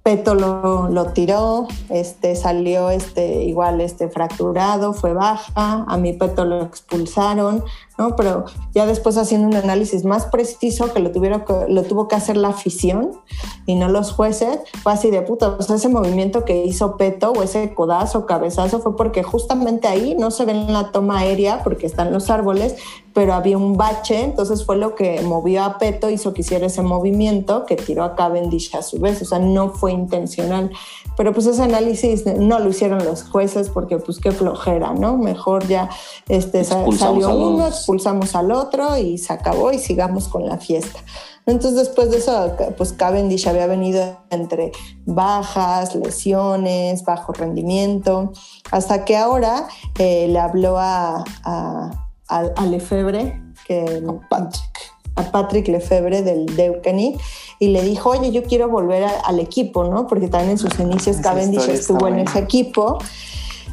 Peto lo, lo, tiró, este, salió este, igual este, fracturado, fue baja, a mi Peto lo expulsaron, ¿no? Pero ya después haciendo un análisis más preciso que lo, tuvieron, lo tuvo que hacer la afición y no los jueces, fue así de puta, ese movimiento que hizo Peto o ese codazo, cabezazo, fue porque justamente ahí no se ve en la toma aérea porque están los árboles, pero había un bache, entonces fue lo que movió a Peto, hizo que hiciera ese movimiento que tiró a Cavendish a su vez, o sea, no fue intencional. Pero pues ese análisis no lo hicieron los jueces porque pues qué flojera, ¿no? Mejor ya este, salió uno, expulsamos al otro y se acabó y sigamos con la fiesta. Entonces después de eso, pues Cavendish había venido entre bajas, lesiones, bajo rendimiento, hasta que ahora eh, le habló a, a, a, Lefebvre, que... Patrick. Patrick Lefebvre del Deukeni y le dijo, oye, yo quiero volver al equipo, ¿no? Porque también en sus inicios Cavendish estuvo en ese equipo.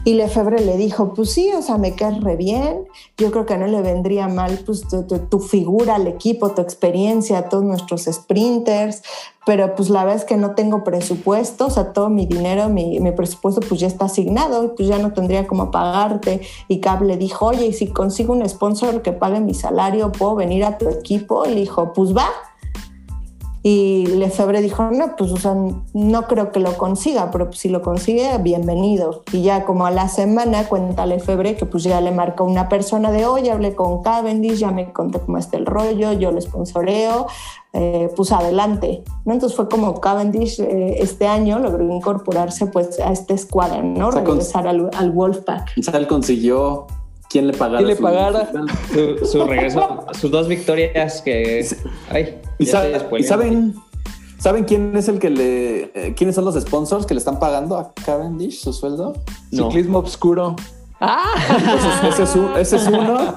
Y Lefebvre le dijo, pues sí, o sea, me caes re bien, yo creo que no le vendría mal pues, tu, figura al equipo, tu experiencia, a todos nuestros sprinters, pero pues la verdad es que no tengo presupuesto, o sea, todo mi dinero, mi, mi presupuesto pues ya está asignado y pues ya no tendría cómo pagarte. Y Cab le dijo, oye, y si consigo un sponsor que pague mi salario, ¿puedo venir a tu equipo? Y le dijo, pues va. Y Lefebvre dijo, no, pues o sea, no creo que lo consiga, pero si lo consigue, bienvenido. Y ya como a la semana cuenta Lefebvre que pues ya le marcó una persona de, oye, hablé con Cavendish, ya me conté cómo está el rollo, yo lo sponsoreo, eh, pues adelante. ¿no? Entonces fue como Cavendish eh, este año logró incorporarse pues a esta escuadra, ¿no? Regresar al, al Wolfpack. Él consiguió quién le pagara, ¿Quién le pagara? Su, regreso, sus dos victorias que... Ay, ¿Y, saben, saben quién es el que le... Eh, quiénes son los sponsors que le están pagando a Cavendish su sueldo? Ciclismo Obscuro. Ah, ese es, ese es uno. *laughs*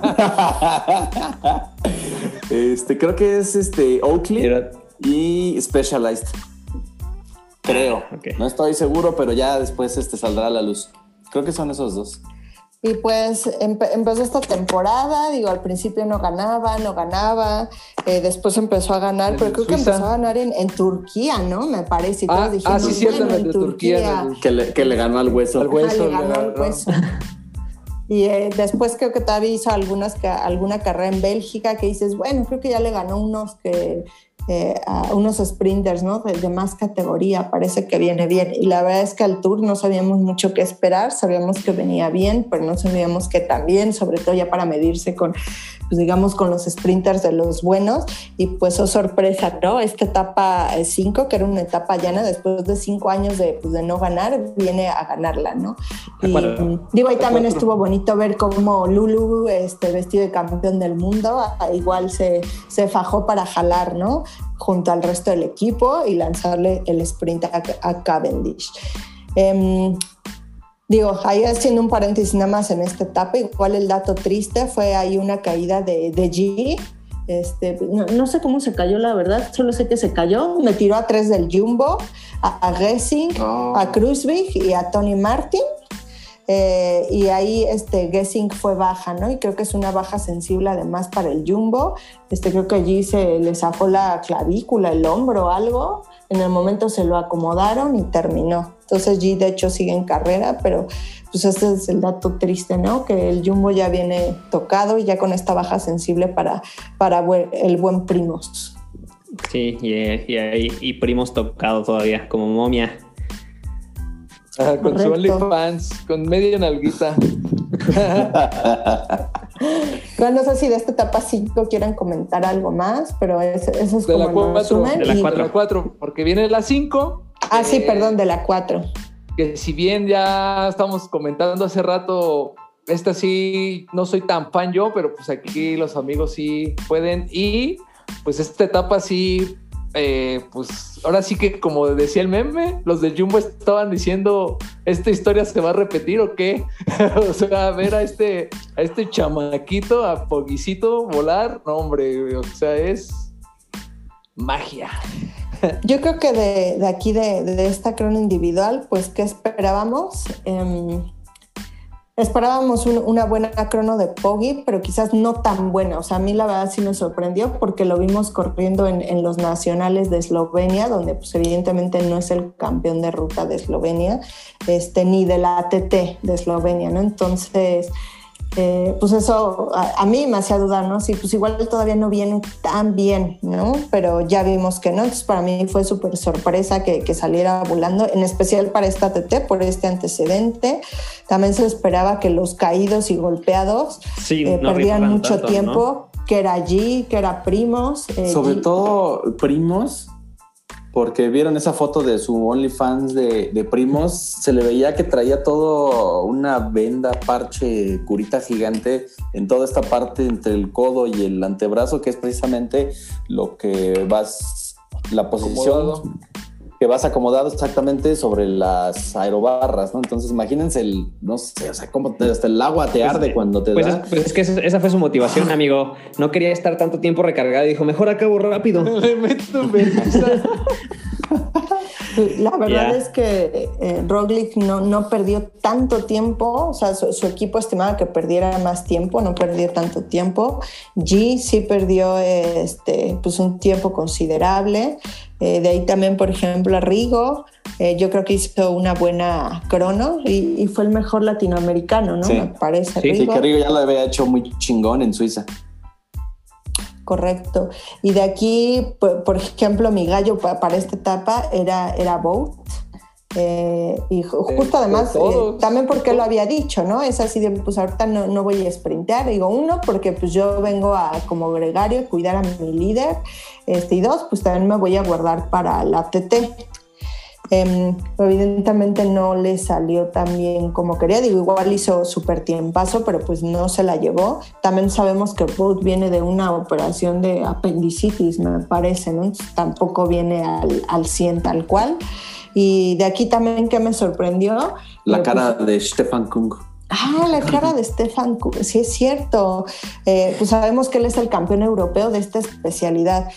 este, creo que es este Oakley y Specialized. Creo. No estoy seguro, pero ya después este saldrá a la luz. Creo que son esos dos. Y pues empezó esta temporada, digo, al principio no ganaba, no ganaba, eh, después empezó a ganar, pero creo que empezó a ganar en, Turquía, ¿no? Me parece. Y ah, ah, sí, cierto, en Turquía. Que, le, que, le, ganó al hueso. Al hueso. le ganó al hueso. *laughs* Y eh, después creo que todavía hizo algunas, alguna carrera en Bélgica que dices, bueno, creo que ya le ganó unos que eh, a unos sprinters ¿no? de, más categoría, parece que viene bien. Y la verdad es que al Tour no sabíamos mucho qué esperar, sabíamos que venía bien, pero no sabíamos que también, sobre todo ya para medirse con, pues digamos, con los sprinters de los buenos. Y pues, oh sorpresa, ¿no? Esta etapa 5, eh, que era una etapa llana, después de cinco años de, pues, de no ganar, viene a ganarla, ¿no? Y digo, ahí también estuvo bonito ver cómo Lulu, este, vestido de campeón del mundo, igual se, se fajó para jalar, ¿no? Junto al resto del equipo y lanzarle el sprint a, Cavendish. Em, digo, ahí haciendo un paréntesis nada más en esta etapa, igual el dato triste fue ahí una caída de, de G. Este, no, sé cómo se cayó, la verdad, solo sé que se cayó. Me tiró a tres del Jumbo, a, a Gessing, a Kruzvig y a Tony Martin. Eh, y ahí este Gessing fue baja, ¿no? Y creo que es una baja sensible además para el Jumbo. Este, creo que allí se le zafó la clavícula, el hombro, algo. En el momento se lo acomodaron y terminó. Entonces G de hecho sigue en carrera, pero pues este es el dato triste, ¿no? Que el Jumbo ya viene tocado y ya con esta baja sensible para, para el buen Primos. Sí, y, y, y Primos tocado todavía, como momia con su OnlyFans, con media nalguita. *laughs* no sé si de esta etapa 5 quieren comentar algo más, pero eso, es como de la 4, de la 4, porque viene la 5. Ah, sí, perdón, de la 4. Que si bien ya estamos comentando hace rato, esta sí no soy tan fan yo, pero pues aquí los amigos sí pueden. Y pues esta etapa sí eh, pues ahora sí que como decía el meme, los de Jumbo estaban diciendo, ¿esta historia se va a repetir o qué? *laughs* o sea, ver a este, a este chamaquito, a Poguicito volar, no hombre, o sea, es magia. *laughs* Yo creo que de, aquí, de, esta crono individual, pues, ¿qué esperábamos? Em, Esperábamos una buena crono de Poggi, pero quizás no tan buena. O sea, a mí la verdad sí me sorprendió porque lo vimos corriendo en, los nacionales de Eslovenia, donde pues evidentemente no es el campeón de ruta de Eslovenia, este, ni de la ATT de Eslovenia, ¿no? Entonces, eh, pues eso a, mí me hacía dudar, ¿no? Sí, pues igual todavía no viene tan bien, ¿no? Pero ya vimos que no, entonces para mí fue súper sorpresa que, saliera volando, en especial para esta TT, por este antecedente. También se esperaba que los caídos y golpeados eh, perdían mucho tiempo, que era allí, que era primos. Eh, Sobre todo primos, porque vieron esa foto de su OnlyFans de, de primos, se le veía que traía todo una venda, parche, curita gigante en toda esta parte entre el codo y el antebrazo, que es precisamente lo que vas, la posición que vas acomodado exactamente sobre las aerobarras, ¿no? Entonces imagínense el, no sé, o sea, cómo te, hasta el agua te Pues, arde cuando te Pues da. es, pues es que esa esa fue su motivación, amigo. No quería estar tanto tiempo recargado y dijo, mejor acabo rápido. *laughs* Le meto. La verdad es que eh, Roglic no, no perdió tanto tiempo, o sea, su, su equipo estimaba que perdiera más tiempo, no perdió tanto tiempo. G sí perdió eh, este, pues un tiempo considerable. Eh, de ahí también, por ejemplo, a Rigo, eh, yo creo que hizo una buena crono y, y fue el mejor latinoamericano, ¿no? Sí. Me parece. Sí, que Rigo ya lo había hecho muy chingón en Suiza. Correcto. Y de aquí, por, por ejemplo, mi gallo pa- para esta etapa era, era Bout. Eh, y justo de además, eh, también porque lo había dicho, ¿no? Es así de, pues ahorita no, no voy a sprintear. Digo, uno, porque pues yo vengo a, como gregario, cuidar a mi líder. Este, y dos, pues también me voy a guardar para la TT. Em, evidentemente no le salió tan bien como quería. Digo, igual hizo súper tiempazo, pero pues no se la llevó. También sabemos que Boat viene de una operación de apendicitis, me parece, ¿no? Tampoco viene al, al 100 tal cual. Y de aquí también que me sorprendió. La eh, cara de Stefan Kung. Ah, la cara de Stefan, Ku- sí es cierto. Eh, pues sabemos que él es el campeón europeo de esta especialidad.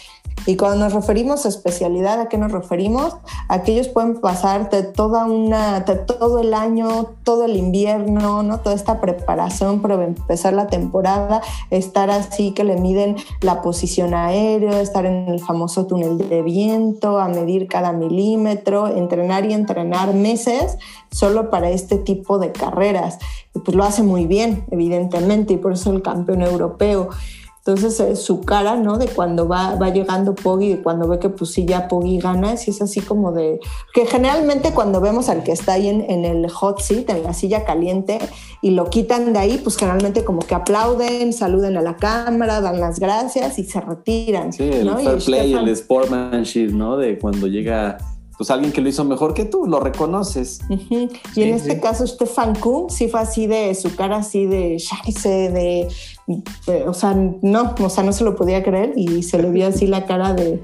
Y cuando nos referimos a especialidad, ¿a qué nos referimos? A que ellos pueden pasar de toda una, todo el año, todo el invierno, ¿no? Toda esta preparación para empezar la temporada, estar así que le miden la posición aérea, estar en el famoso túnel de viento, a medir cada milímetro, entrenar y entrenar meses solo para este tipo de carreras. Y pues lo hace muy bien, evidentemente, y por eso el campeón europeo. Entonces eh, su cara, ¿no? De cuando va, va llegando Poggi, de cuando ve que pues sí ya Poggi gana, sí es así como de... Que generalmente cuando vemos al que está ahí en, en el hot seat, en la silla caliente, y lo quitan de ahí, pues generalmente como que aplauden, saluden a la cámara, dan las gracias y se retiran. Sí, el ¿no? Y fair play, Stefan- el sportmanship, ¿no? De cuando llega pues alguien que lo hizo mejor que tú, lo reconoces. Ujú. Y Sí, en este sí. caso, Stefan Kuhn sí fue así de su cara, así de, de- O sea, no, o sea, no se lo podía creer y se le vio así la cara de.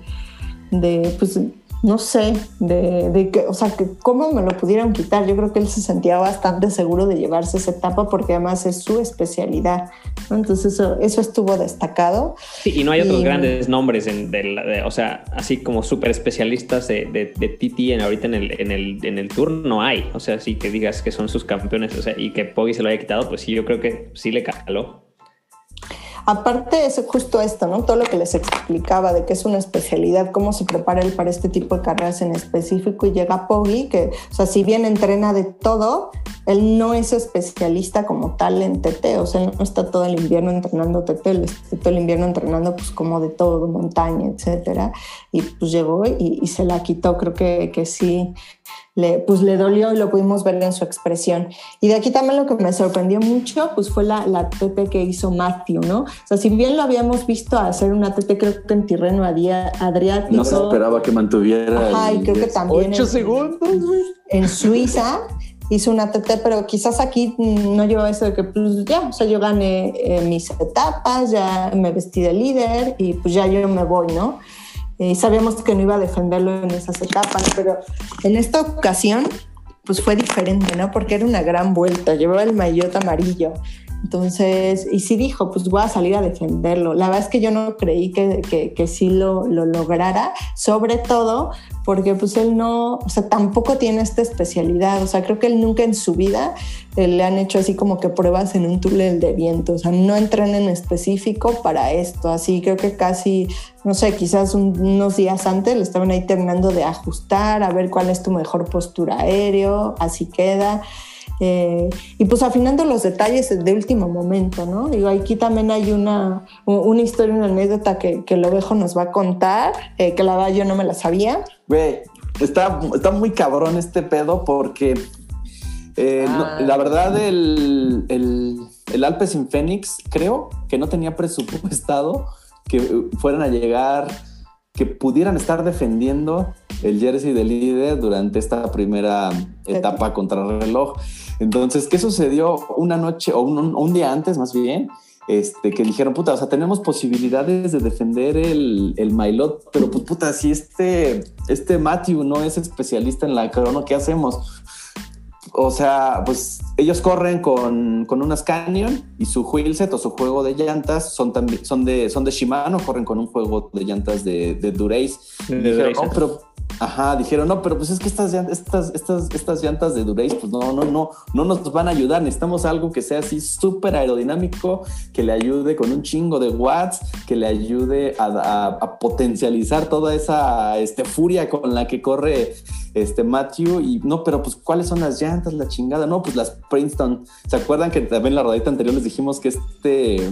de pues, no sé, de, de que, o sea, que cómo me lo pudieron quitar. Yo creo que él se sentía bastante seguro de llevarse esa etapa porque además es su especialidad. ¿no? Entonces, eso, eso estuvo destacado. Sí, y no hay otros Y- grandes nombres, en, del- de- o sea, así como súper especialistas de, de, de TT en, ahorita en el, en, el, en el tour, no hay. O sea, sí que digas que son sus campeones o sea, y que Poggi se lo haya quitado, pues sí, yo creo que sí le caló. Aparte es justo esto, ¿no? Todo lo que les explicaba de que es una especialidad, cómo se prepara él para este tipo de carreras en específico y llega Poggi, que, o sea, si bien entrena de todo, él no es especialista como tal en TT, o sea, él no está todo el invierno entrenando TT, él está todo el invierno entrenando pues como de todo, montaña, etcétera, y pues llegó y, y se la quitó, creo que, que sí, le, pues le dolió y lo pudimos ver en su expresión. Y de aquí también lo que me sorprendió mucho, pues fue la, la TT que hizo Matthew, ¿no? O sea, si bien lo habíamos visto hacer una TT, creo que en Tirreno Adria- Adriático. No se esperaba que mantuviera. Ajá, y creo que también Ocho en, segundos, en Suiza hizo una TT, pero quizás aquí no llevaba eso de que pues ya, o sea, yo gané eh, mis etapas, ya me vestí de líder y pues ya yo me voy, ¿no? Y sabíamos que no iba a defenderlo en esas etapas, pero en esta ocasión pues fue diferente, ¿no? Porque era una gran vuelta, llevaba el maillot amarillo. Entonces, y sí dijo, pues voy a salir a defenderlo. La verdad es que yo no creí que, que, que sí lo, lo lograra, sobre todo porque pues él no, o sea, tampoco tiene esta especialidad. O sea, creo que él nunca en su vida eh, le han hecho así como que pruebas en un túnel de viento. O sea, no entrena en específico para esto. Así creo que casi, no sé, quizás un- unos días antes le estaban ahí terminando de ajustar, a ver cuál es tu mejor postura aéreo, así queda. Eh, y pues afinando los detalles de último momento, ¿no? Digo, aquí también hay una, una historia, una anécdota que, que el ovejo nos va a contar, eh, que la verdad yo no me la sabía. Güey, está, está muy cabrón este pedo porque eh, no- Ah. la verdad el, el, el Alpes in Phoenix creo que no tenía *laughs* presupuestado que fueran a llegar, que pudieran estar defendiendo el jersey de líder durante esta primera etapa contra reloj. Entonces, ¿qué sucedió una noche o un, un día antes más bien? Este, que dijeron, puta, o sea, tenemos posibilidades de defender el, el Mailot, pero pues puta, si este, este Matthew no es especialista en la crono, ¿qué hacemos? O sea, pues ellos corren con, con unas Canyon y su wheelset o su juego de llantas son, también, son, de, son de Shimano, corren con un juego de llantas de, de Durace. De Dijeron, Durace, "No, pero Ajá, dijeron, no, pero pues es que estas, estas, estas, estas llantas de Durace, pues no, no, no, no nos van a ayudar. Necesitamos algo que sea así súper aerodinámico, que le ayude con un chingo de watts, que le ayude a potencializar toda esa este, furia con la que corre este Matthew. Y no, pero pues, ¿cuáles son las llantas? La chingada. No, pues las Princeton. ¿Se acuerdan que también en la rodita anterior les dijimos que este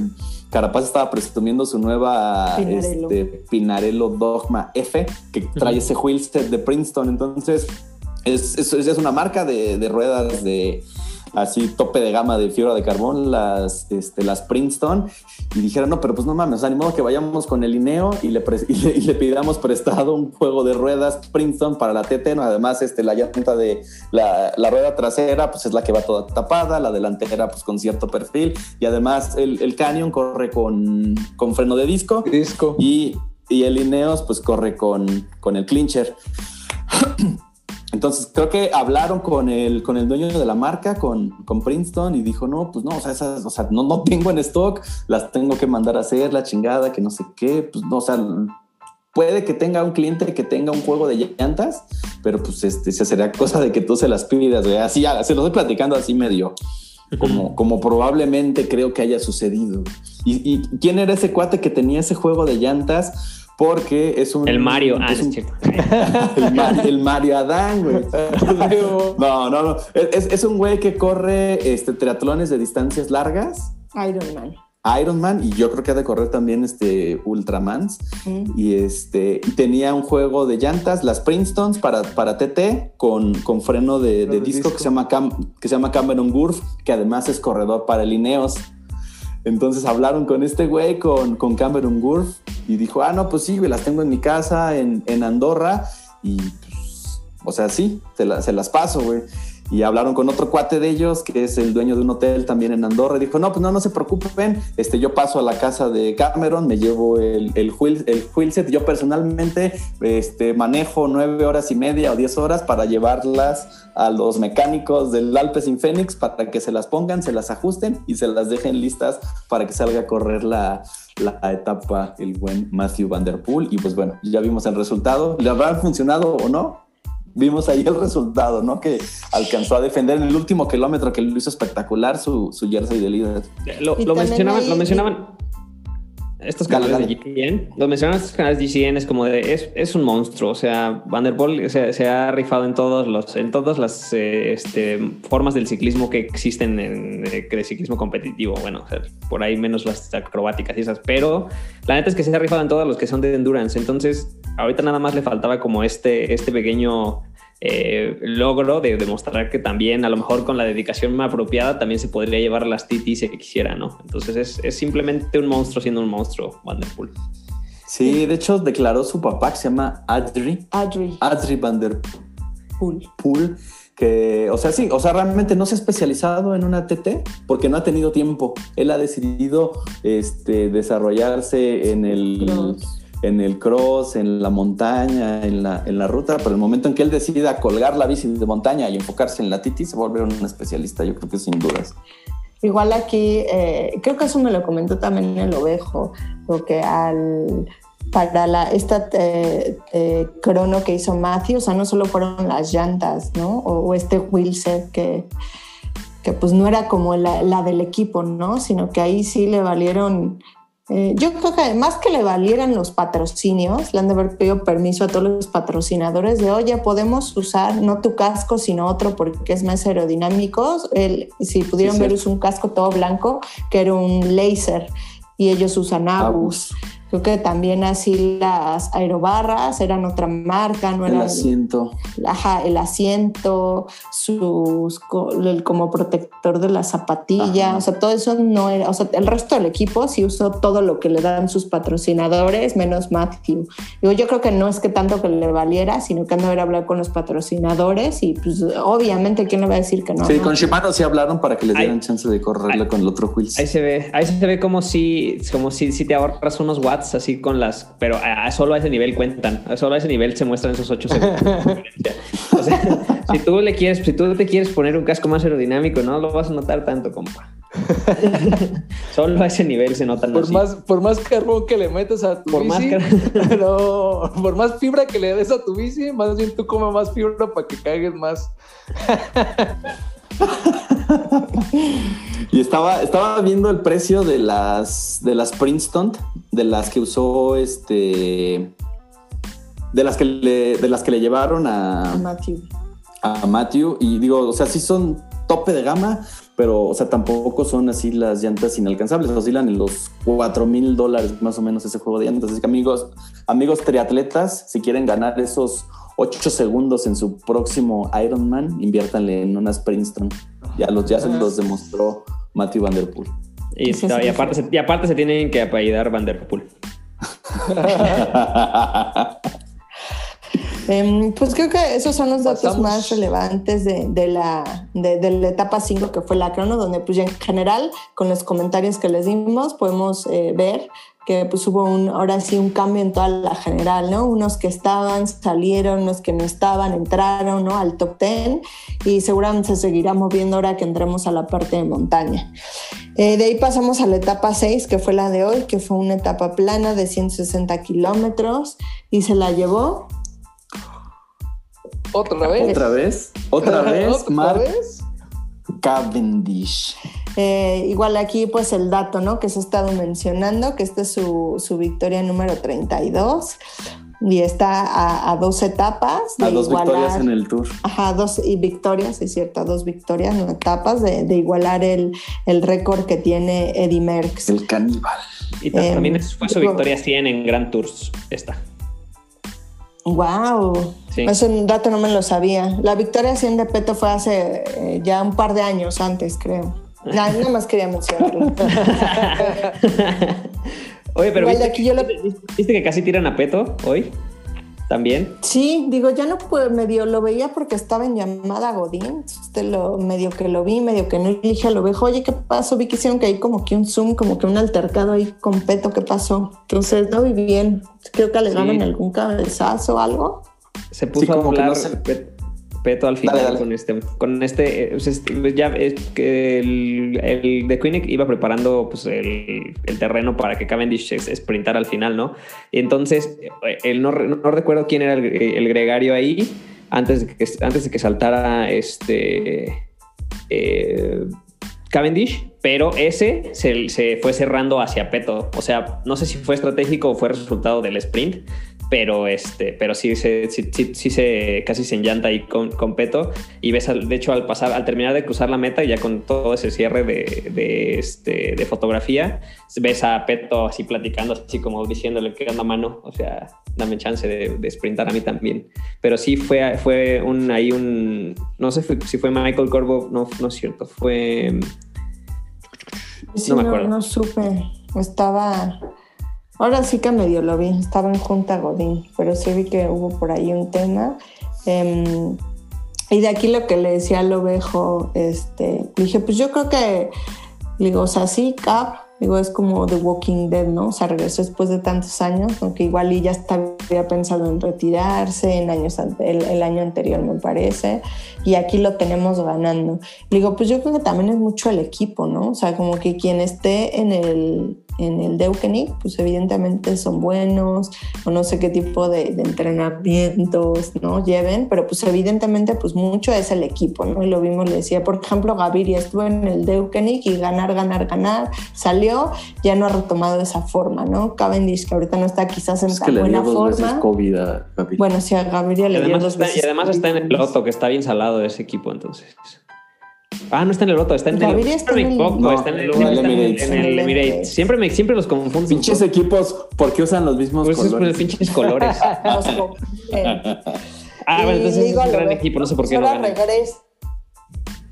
Carapaz estaba presumiendo su nueva Pinarello. este, Pinarello Dogma F, que trae ese wheelset de Princeton. Entonces, es, es, es una marca de, de ruedas de así tope de gama de fibra de carbón, las, este, las Princeton, y dijeron, no, pero pues no mames, o sea, ni modo que vayamos con el Lineo y le, pre- *laughs* y le, y le pidamos prestado un juego de ruedas Princeton para la TT, no, además este, la llanta de la, la rueda trasera, pues es la que va toda tapada, la delantera pues con cierto perfil, y además el, el Canyon corre con, con freno de disco, Disco. y, y el Ineos pues corre con, con el clincher. *clears throat* Entonces creo que hablaron con el, con el dueño de la marca, con, con Princeton, y dijo, no, pues no, o sea, esas, o sea, no, no tengo en stock, las tengo que mandar a hacer, la chingada, que no sé qué, pues no, o sea, puede que tenga un cliente que tenga un juego de llantas, pero pues este, se sería cosa de que tú se las pidas, güey. así, se lo estoy platicando así medio, como, como probablemente creo que haya sucedido. ¿Y, y quién era ese cuate que tenía ese juego de llantas? Porque es un... El Mario. Ah, es un- *laughs* el, el Mario Adán, güey. *laughs* No, no, no. Es, es un güey que corre este, triatlones de distancias largas, Iron Man. Ironman, y yo creo que ha de correr también este Ultramans. Mm. Y este y tenía un juego de llantas, las Princetons para, para TT, con, con freno de, de Freno de disco, disco. Que, se llama Cam- que se llama Cameron Gurf, que además es corredor para el Ineos. Entonces hablaron con este güey, con, con Cameron Gurf, y dijo, ah, no, pues sí, güey, las tengo en mi casa en, en Andorra, y pues, o sea, sí, se, la- se las paso, güey. Y hablaron con otro cuate de ellos, que es el dueño de un hotel también en Andorra, dijo, no, pues no, no se preocupen, este, yo paso a la casa de Cameron, me llevo el, el, wheel, el wheelset, yo personalmente este, manejo nueve horas y media o diez horas para llevarlas a los mecánicos del Alpes in Phoenix para que se las pongan, se las ajusten y se las dejen listas para que salga a correr la, la etapa el buen Matthew Van Der Poel. Y pues bueno, ya vimos el resultado. ¿Le habrá funcionado o no? Vimos ahí el resultado, ¿no? Que alcanzó a defender en el último kilómetro que lo hizo espectacular su, su jersey de líder. Lo, Y lo mencionaban, ahí- lo mencionaban. Estos canales dale. de GCN, lo mencionaban estos canales de GCN, es como de, es, es un monstruo, o sea, Vanderpool se, se ha rifado en todos los, en todas las eh, este, formas del ciclismo que existen en eh, de ciclismo competitivo, bueno, o sea, por ahí menos las acrobáticas y esas, pero la neta es que se ha rifado en todos los que son de endurance, entonces ahorita nada más le faltaba como este, este pequeño eh, logro de demostrar que también, a lo mejor con la dedicación más apropiada, también se podría llevar las TT si quisiera, ¿no? Entonces es, es simplemente un monstruo siendo un monstruo, Vanderpool. Sí, de hecho declaró su papá que se llama Adri, Adri. Adri Van Der Cool. Pool, que, o sea, sí, o sea, realmente no se ha especializado en una TT porque no ha tenido tiempo. Él ha decidido este, desarrollarse en el Cross. En el cross, en la montaña, en la, en la ruta, pero el momento en que él decida colgar la bici de montaña y enfocarse en la TT, se va a volver un especialista, yo creo que sin dudas. Igual aquí, eh, creo que eso me lo comentó también el ovejo, porque al, para la, esta eh, eh, crono que hizo Matthew, o sea, no solo fueron las llantas, ¿no? O, o este wheelset que, que pues no era como la, la del equipo, ¿no? Sino que ahí sí le valieron eh, yo creo que además que le valieran los patrocinios, le han de haber pedido permiso a todos los patrocinadores de, oye, podemos usar no tu casco, sino otro porque es más aerodinámico. El, si pudieron Sí, ver, es un casco todo blanco que era un laser y ellos usan Abus. Abus. Creo que también así las aerobarras eran otra marca, no El era asiento. ajá, el asiento, sus co- el como protector de la zapatilla, Ajá. o sea, todo eso no era, o sea, el resto del equipo sí usó todo lo que le dan sus patrocinadores, menos Matthew. Digo, yo creo que no es que tanto que le valiera, sino que de haber hablado con los patrocinadores y pues obviamente quién le va a decir que no. sí, no? con Shimano sí hablaron para que les dieran chance de correrle con el otro wheels. Ahí se ve, ahí se ve como si, como si, si te ahorras unos watts así con las, pero a, a solo a ese nivel cuentan, a solo a ese nivel se muestran esos 8 segundos. o sea, *laughs* si tú le quieres, si tú te quieres poner un casco más aerodinámico, no lo vas a notar tanto, compa. *laughs* solo a ese nivel se notan Por así. más, por más carbón que le metas a tu Por más bici, car- *laughs* no, por más fibra que le des a tu bici, más bien tú come más fibra para que cagues más. Y estaba, estaba viendo el precio de las de las Princeton, de las que usó este. De las que le, de las que le llevaron a, Matthew. a Matthew. Y digo, o sea, sí son tope de gama, pero o sea, tampoco son así las llantas inalcanzables. Oscilan en los 4 mil dólares más o menos ese juego de llantas. Así que amigos, amigos triatletas, si quieren ganar esos 8 segundos en su próximo Ironman, inviértanle en unas Princeton. Ya, los, ya se los demostró Matthew Van Der Poel. Y, y aparte, se, y aparte se tienen que apellidar Van Der Poel. *laughs* Em, pues creo que esos son los datos Pasamos. más relevantes de, de la, de, de la etapa 5 que fue la crono, donde pues ya en general con los comentarios que les dimos podemos eh, ver que pues hubo un, ahora sí un cambio en toda la general, ¿no? Unos que estaban, salieron, unos que no estaban, entraron, ¿no? Al top 10 y seguramente se seguirá moviendo ahora que entremos a la parte de montaña. Eh, de ahí pasamos a la etapa 6, que fue la de hoy, que fue una etapa plana de 160 kilómetros y se la llevó Otra vez. ¿Otra vez? ¿Otra vez? ¿Otra Mark vez? Cavendish. Eh, igual aquí pues el dato, ¿no? Que se ha estado mencionando, que esta es su, su victoria número 32 y está a, a dos etapas de A dos igualar, victorias en el tour. ajá, dos y victorias, es cierto, a dos victorias, no etapas de, de igualar el, el récord que tiene Eddie Merckx. El caníbal. Y Em, también es- fue su victoria 100 en Grand Tours. Esta. Wow, Sí. ese dato no me lo sabía. La victoria 100 de Peto fue hace eh, ya un par de años antes, creo. Nada, nada más quería mencionarlo. *laughs* Oye, pero Igual de ¿viste, aquí yo lo- ¿viste que casi tiran a Peto hoy? También. Sí, digo, ya no puedo, medio lo veía porque estaba en llamada Godín. Usted lo medio que lo vi, medio que no dije, lo veo, oye, ¿qué pasó? Vi que hicieron que hay como que un zoom, como que un altercado ahí con Peto, ¿qué pasó? Entonces no vi bien. Creo que le Sí. algún cabezazo o algo. Se puso Sí, a como que hablar no se- Pe- Peto al final Dale, dale. con este, con este, eh, pues, este, ya es que el, el de iba preparando pues, el, el terreno para que Cavendish sprintara al final, ¿no? Y entonces, eh, él no, re- no recuerdo quién era el, el gregario ahí antes de que, antes de que saltara este eh, Cavendish, pero ese se, se fue cerrando hacia Peto. O sea, no sé si fue estratégico o fue resultado del sprint, pero este, pero sí se, sí, sí- sí se casi se enllanta ahí con, con Peto. Y ves, al- de hecho, al pasar, al terminar de cruzar la meta, ya con todo ese cierre de, de, este, de fotografía, ves a Peto así platicando, así como diciéndole que anda mano. O sea, dame chance de, de sprintar a mí también. Pero sí fue, fue un ahí un. No sé si fue Michael Corvo, no, no es cierto, fue. Sí, No me acuerdo. No, supe. Estaba. Ahora sí que medio lo vi. Estaba en Junta Godín, pero sí vi que hubo por ahí un tema. Em, y de aquí lo que le decía al ovejo, este, dije, pues yo creo que, digo, o sea, sí, Cap, digo, es como The Walking Dead, ¿no? O sea, regresó después de tantos años, aunque igual y ya había pensado en retirarse en años, el, el año anterior, me parece, y aquí lo tenemos ganando. Digo, pues yo creo que también es mucho el equipo, ¿no? O sea, como que quien esté en el, en el Deukenig, pues evidentemente son buenos, o no sé qué tipo de, de entrenamientos, ¿no? Lleven, pero pues evidentemente pues mucho es el equipo, ¿no? Y lo vimos, le decía, por ejemplo, Gaviria estuvo en el Deukenig y ganar, ganar, ganar, salió, ya no ha retomado esa forma, ¿no? Cavendish, que ahorita no está quizás en Es que tan le dio buena dos veces forma. COVID a Gaby. Bueno, sí, a Gaviria Y le dio además, dos está, y veces. además está en el COVID. loto, que está bien salado ese equipo, entonces. Ah, no está en el otro, está en el. Está en el- poco, No, está en el, el- Emirates. en el Emirates. Siempre me siempre los confundo. Pinches equipos, ¿por qué usan los mismos Pues es por colores? los pinches colores. *laughs* *laughs* Ah, bueno, entonces es un gran equipo, no sé por qué no ahora ganan. regresa.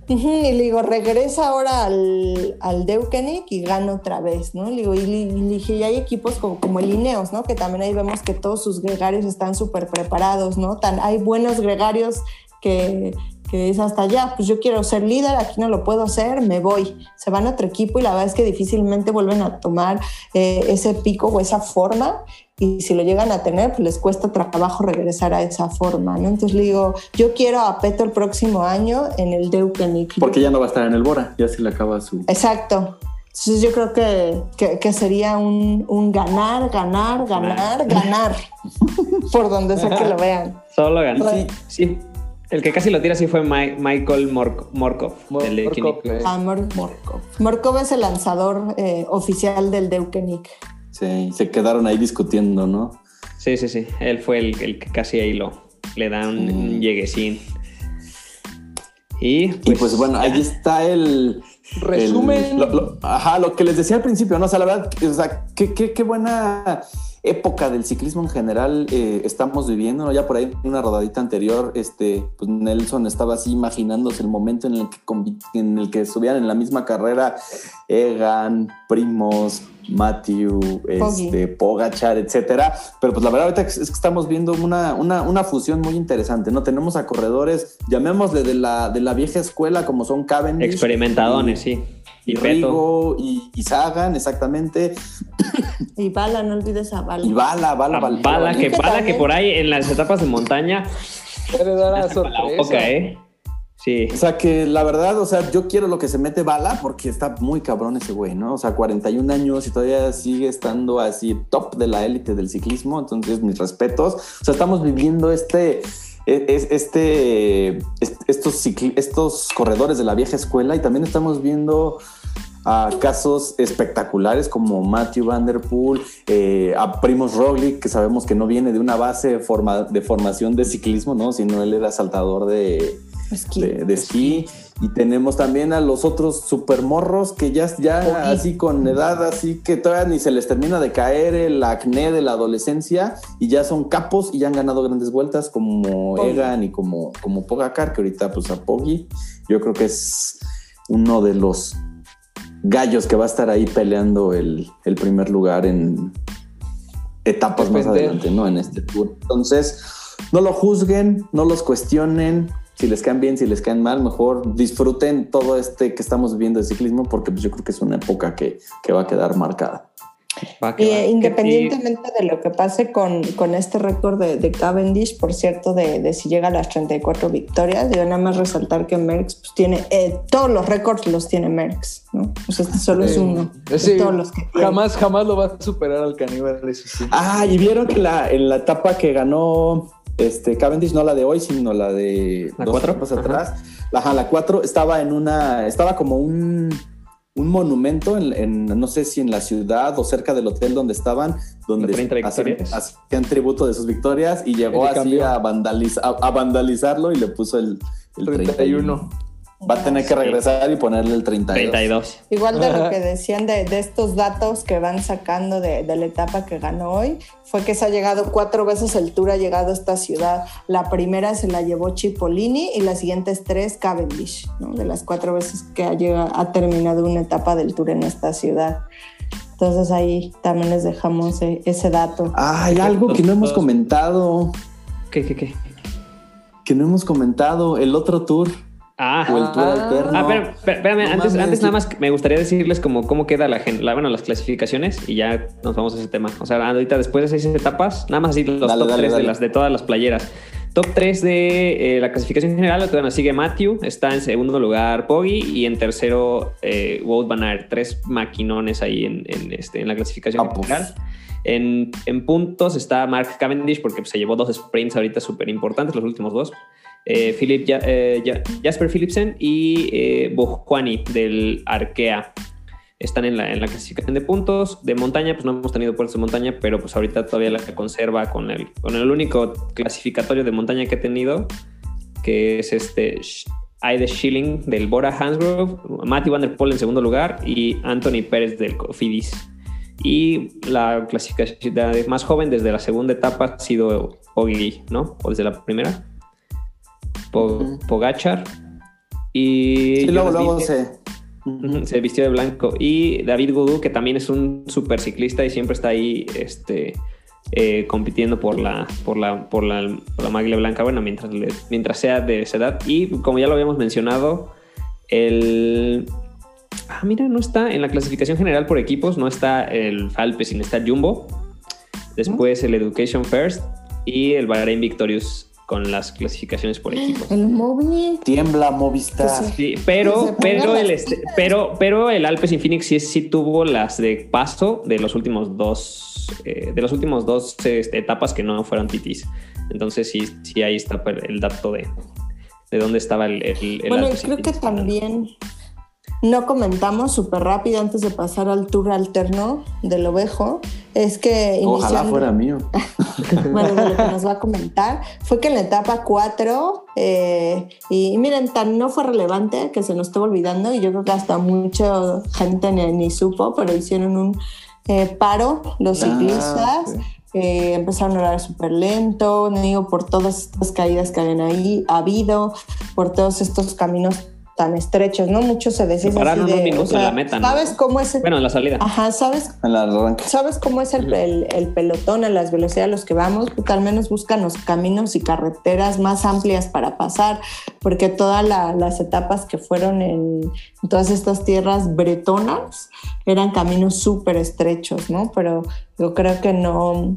Y le digo, regresa ahora al, al Deukenik y gana otra vez, ¿no? Le digo, y, y le dije, y hay equipos como, como el Ineos, ¿no? Que también ahí vemos que todos sus gregarios están súper preparados, ¿no? Tan, hay buenos gregarios que, que es hasta allá, pues yo quiero ser líder, aquí no lo puedo hacer, me voy. Se van a otro equipo y la verdad es que difícilmente vuelven a tomar eh, ese pico o esa forma y si lo llegan a tener, pues les cuesta trabajo regresar a esa forma, ¿no? Entonces le digo, yo quiero a Peto el próximo año en el Deukenik. Porque ya no va a estar en el Bora, ya se le acaba su... Exacto. Entonces yo creo que, que, que sería un, un ganar, ganar, ganar, ganar, *laughs* por donde sea que lo vean. Solo ganó. Sí. Sí. El que casi lo tira sí fue Mi- Michael Mork- Morkov. Mor- del de Morkov, eh. Ah, Mor- Morkov. Morkov es el lanzador eh, oficial del Deukenik. Sí, se quedaron ahí discutiendo, ¿no? Sí, sí, sí. Él fue el, el que casi ahí lo le da un, Sí. un lleguesín. Y Y pues, pues bueno, ahí está el... Resumen. el- lo- lo- ajá, lo que les decía al principio, ¿no? O sea, la verdad, o sea, qué, qué- qué buena época del ciclismo en general eh, estamos viviendo, ¿no? Ya por ahí en una rodadita anterior, este, pues Nelson estaba así imaginándose el momento en el que, en el que subían en la misma carrera Egan, Primos, Matthew, este, Pogachar, etcétera. Pero pues la verdad ahorita es que estamos viendo una, una, una fusión muy interesante, ¿no? Tenemos a corredores, llamémosle de la, de la vieja escuela, como son Cavendish. experimentadones, y- sí. Y. Rigo y, y Sagan, exactamente. Y Bala, no olvides a Bala. Y Bala, Bala, Bala. Bala, que, Bala que por ahí en las etapas de montaña Puede dar a hasta con la sorpresa. boca, ¿eh? Sí. O sea que la verdad, o sea, yo quiero lo que se mete Bala porque está muy cabrón ese güey, ¿no? O sea, 41 años y todavía sigue estando así top de la élite del ciclismo. Entonces, mis respetos. O sea, estamos viviendo este, es- este, est- estos, estos corredores de la vieja escuela y también estamos viendo a casos espectaculares como Matthew Van Der Poel, eh, a Primos Roglic, que sabemos que no viene de una base forma- de formación de ciclismo, ¿no? Sino él era saltador de, Esquí. de, de esquí. Y tenemos también a los otros supermorros que ya, ya Oye. así con edad, así que todavía ni se les termina de caer el acné de la adolescencia y ya son capos y ya han ganado grandes vueltas como. Egan y como, como Pogacar, que ahorita pues a Poggi yo creo que es uno de los gallos que va a estar ahí peleando el, el primer lugar en etapas más adelante, ¿no? En este tour. Entonces, no lo juzguen, no los cuestionen. Si les caen bien, si les caen mal, mejor disfruten todo este que estamos viviendo de ciclismo, porque pues, yo creo que es una época que, que va a quedar marcada. Va que Y, va. eh, Que- independientemente de lo que pase con, con este récord de, de Cavendish, por cierto, de, de si llega a las 34 victorias, yo nada más resaltar que Merckx pues, tiene, eh, todos los récords los tiene Merckx, ¿no? Pues este solo es Eh, uno de sí, todos los que. Jamás, jamás lo va a superar al caníbal, eso sí. Ah, y vieron que la, en la etapa que ganó este Cavendish, no la de hoy, sino la de ¿La dos cuatro? Ajá. atrás, ajá, la 4 estaba en una, estaba como un, un monumento en, en, no sé si en la ciudad o cerca del hotel donde estaban, donde ¿De 30 hacían, tributo de sus victorias y llegó así a, vandaliz- a, a vandalizarlo y le puso el, el 31. 31. Va a tener que regresar y ponerle el 32. 32. Igual de lo que decían de, de estos datos que van sacando de, de la etapa que ganó hoy, fue que se ha llegado cuatro veces el Tour, ha llegado a esta ciudad. La primera se la llevó Cipollini y las siguientes tres Cavendish, ¿no? de las cuatro veces que ha, llegado, ha terminado una etapa del Tour en esta ciudad. Entonces ahí también les dejamos eh, ese dato. Ah, hay algo que no hemos comentado, ¿Qué, qué, qué? que no hemos comentado, el otro tour. Ah, el tour Ah. Ah, pero, pero, espérame, No antes, mames, antes nada más me gustaría decirles como cómo queda la, la- bueno, las clasificaciones y ya nos vamos a ese tema. O sea, ahorita después de seis etapas, nada más así los Dale, top dale, 3 dale. de, las, de todas las playeras. Top 3 de eh, la clasificación general, nos sigue Matthew, está en segundo lugar Poggi y en tercero eh, Wout van Aert. Tres maquinones ahí en, en, este, en la clasificación Ah, pues. general. En, en puntos está Mark Cavendish porque pues, se llevó dos sprints ahorita súper importantes, los últimos dos. Eh, Philip eh, Ja- Jasper Philipsen y eh, Bojuani del Arkea están en la, clasificación de puntos. De montaña, pues no hemos tenido puertos de montaña, pero pues ahorita todavía la conserva con el, con el único clasificatorio de montaña que he tenido, que es este Aide Schilling del Bora Hansgrove, Matthew Van Der Poel en segundo lugar y Anthony Pérez del Cofidis. Y la clasificación más joven desde la segunda etapa ha sido Ogi, ¿no? O desde la primera. Pogachar. Y sí, luego, luego se... se vistió de blanco. Y David Goudou, que también es un super ciclista y siempre está ahí este, eh, compitiendo por la, por la, por la, maglia blanca, bueno, mientras, mientras sea de esa edad. Y como ya lo habíamos mencionado, el... Ah, mira, no está en la clasificación general por equipos, no está el Alpecin, está Jumbo. Después el Education First y el Bahrain Victorious con las clasificaciones por equipos. El móvil. Tiembla Movistar. Sí, pero, pero, el este, pero, pero el Alpes Infinix sí, sí tuvo las de paso de los últimos dos, eh, de los últimos dos este, etapas que no fueron titis. Entonces sí, sí ahí está el dato de, de dónde estaba el, el, Bueno, creo que también no comentamos súper rápido antes de pasar al tour alterno del ovejo, es que... Ojalá fuera mío. *laughs* *laughs* bueno, lo que nos va a comentar fue que en la etapa 4, eh, y, miren, tan no fue relevante que se nos estuvo olvidando, y yo creo que hasta mucha gente ni, supo, pero hicieron un eh, paro los ah, ciclistas. Eh, empezaron a orar súper lento, digo, por todas estas caídas que habían ahí habido, por todos estos caminos tan estrechos, ¿no? Muchos se decían. Pararon un minuto en la meta, ¿Sabes cómo es? bueno, en la salida. Ajá, ¿sabes? En la arranque. ¿Sabes cómo es el, el, pelotón, a las velocidades a los que vamos? Porque al menos buscan los caminos y carreteras más amplias para pasar, porque todas las etapas que fueron en, todas estas tierras bretonas eran caminos súper estrechos, ¿no? Pero yo creo que no,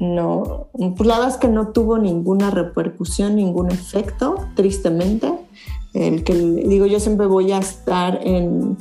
no, pues la verdad es que no tuvo ninguna repercusión, ningún efecto, tristemente el que digo yo siempre voy a estar en,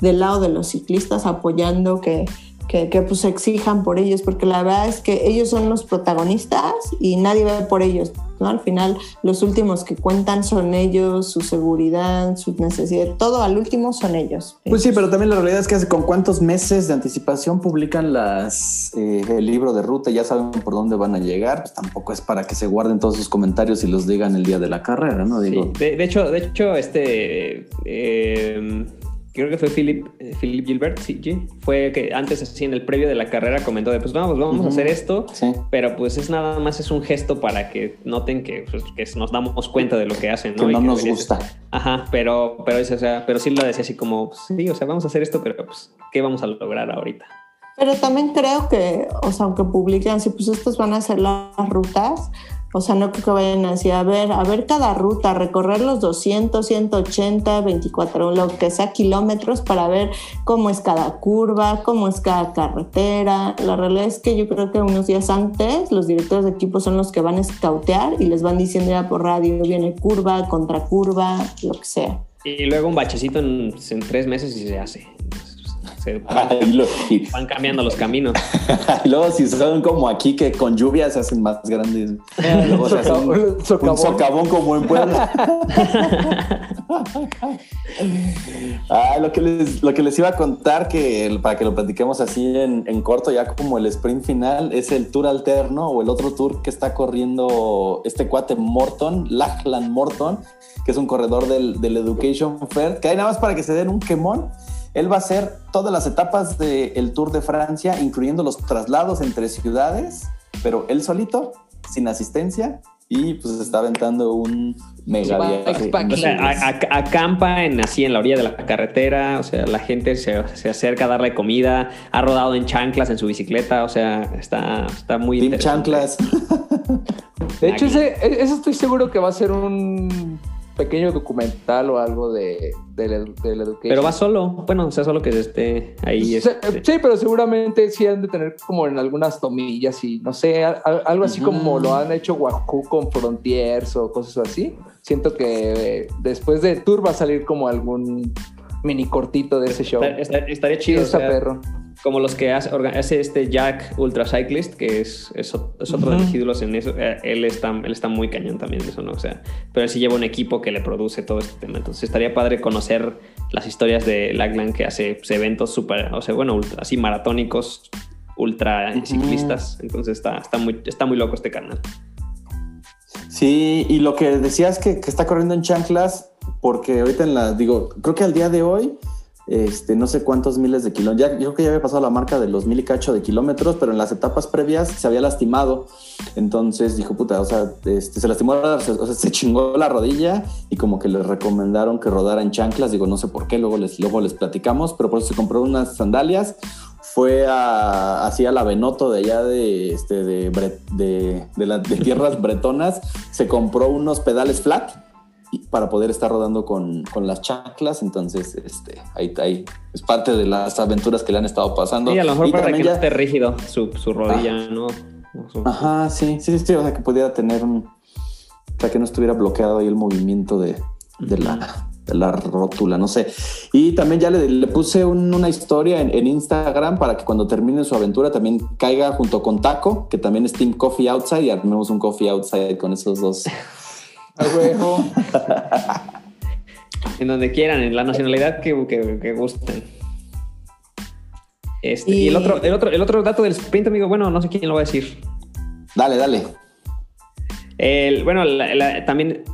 del lado de los ciclistas apoyando que, que, pues exijan por ellos, porque la verdad es que ellos son los protagonistas y nadie ve por ellos. ¿No? Al final, los últimos que cuentan son ellos, su seguridad, sus necesidades, todo al último son ellos. Pues sí, pero también la realidad es que hace con cuántos meses de anticipación publican las eh, el libro de ruta, ya saben por dónde van a llegar, pues tampoco es para que se guarden todos sus comentarios y los digan el día de la carrera, ¿no? Digo. De, hecho, de hecho, este eh, creo que fue Philip, eh, Philip Gilbert, sí, fue que antes así en el previo de la carrera comentó de pues vamos, vamos a hacer esto, pero pues es nada más es un gesto para que noten que, pues, que nos damos cuenta de lo que hacen, ¿no? Que no nos gusta. Ajá, pero, pero, o sea, pero sí lo decía así como, sí, o sea, vamos a hacer esto, pero pues, ¿qué vamos a lograr ahorita? Pero también creo que, o sea, aunque publican, si pues estos van a ser las rutas, o sea, no creo que vayan así a ver, a ver cada ruta, recorrer los 200, 180, 24, lo que sea kilómetros para ver cómo es cada curva, cómo es cada carretera. La realidad es que yo creo que unos días antes los directores de equipo son los que van a escautear y les van diciendo ya por radio, viene curva, curva, lo que sea. Y luego un bachecito en, en tres meses y se hace *laughs* van, cambiando los caminos. *laughs* y luego si son como aquí que con lluvia se hacen más grandes. Luego se un, socavón. como en Puebla. *laughs* ah, lo, que les, lo que les iba a contar, que para que lo platiquemos así en, en, corto, ya como el sprint final, es el tour alterno o el otro tour que está corriendo este cuate Morton, Lachlan Morton, que es un corredor del, del Education Fair, que hay nada más para que se den un quemón él va a hacer todas las etapas del Tour de Francia, incluyendo los traslados entre ciudades, pero él solito, sin asistencia, y pues está aventando un mega viaje. O sea, acampa en, así en la orilla de la carretera, o sea, la gente se, acerca a darle comida, ha rodado en chanclas en su bicicleta, o sea, está, está muy Team chanclas. De hecho, ese, eso estoy seguro que va a ser un pequeño documental o algo de, de, la, educación. Pero va solo, bueno, o sea, solo que esté ahí. Sí, este. pero seguramente sí han de tener como en algunas tomillas y no sé, algo así como lo han hecho Wahoo con Frontiers o cosas así. Siento que después de Tour va a salir como algún mini cortito de ese show. estaría chido. perro como los que hace, hace, este Jack Ultra Cyclist, que es, es, otro de los ídolos en eso. Eh, él, está, él está muy cañón también en eso, ¿no? O sea, pero él sí lleva un equipo que le produce todo este tema. Entonces estaría padre conocer las historias de Lagland que hace pues, eventos súper, o sea, bueno, así maratónicos, ultra ciclistas. Entonces está, está, muy, está muy loco este canal. Sí, y lo que decías que, que está corriendo en chanclas, porque ahorita en la, digo, creo que al día de hoy, este, no sé cuántos miles de kilómetros, ya, yo que ya había pasado la marca de los mil y cacho de kilómetros, pero en las etapas previas se había lastimado. Entonces dijo, puta, o sea, este, se lastimó, o sea, se chingó la rodilla y como que les recomendaron que rodara en chanclas. Digo, no sé por qué, luego les, luego les platicamos, pero por eso se compró unas sandalias. Fue hacia la Benoto de allá de, este, tierras *laughs* bretonas. Se compró unos pedales flat para poder estar rodando con, con, las chanclas. Entonces, este, ahí, ahí es parte de las aventuras que le han estado pasando. Y a lo mejor para que ya... no esté rígido su, su rodilla, ah. ¿no? Ajá, sí, sí, sí, o sea, que pudiera tener un... Para que no estuviera bloqueado ahí el movimiento de, de la, de la rótula, no sé. Y también ya le, le puse un, una historia en, en, Instagram para que cuando termine su aventura también caiga junto con Taco, que también es Team Coffee Outside, y armemos un Coffee Outside con esos dos *laughs* *laughs* en donde quieran, en la nacionalidad que, que, que gusten. Este, y... el otro, el otro, el otro dato del sprint, amigo, bueno, no sé quién lo va a decir. Dale, dale. El, bueno, la, la, también.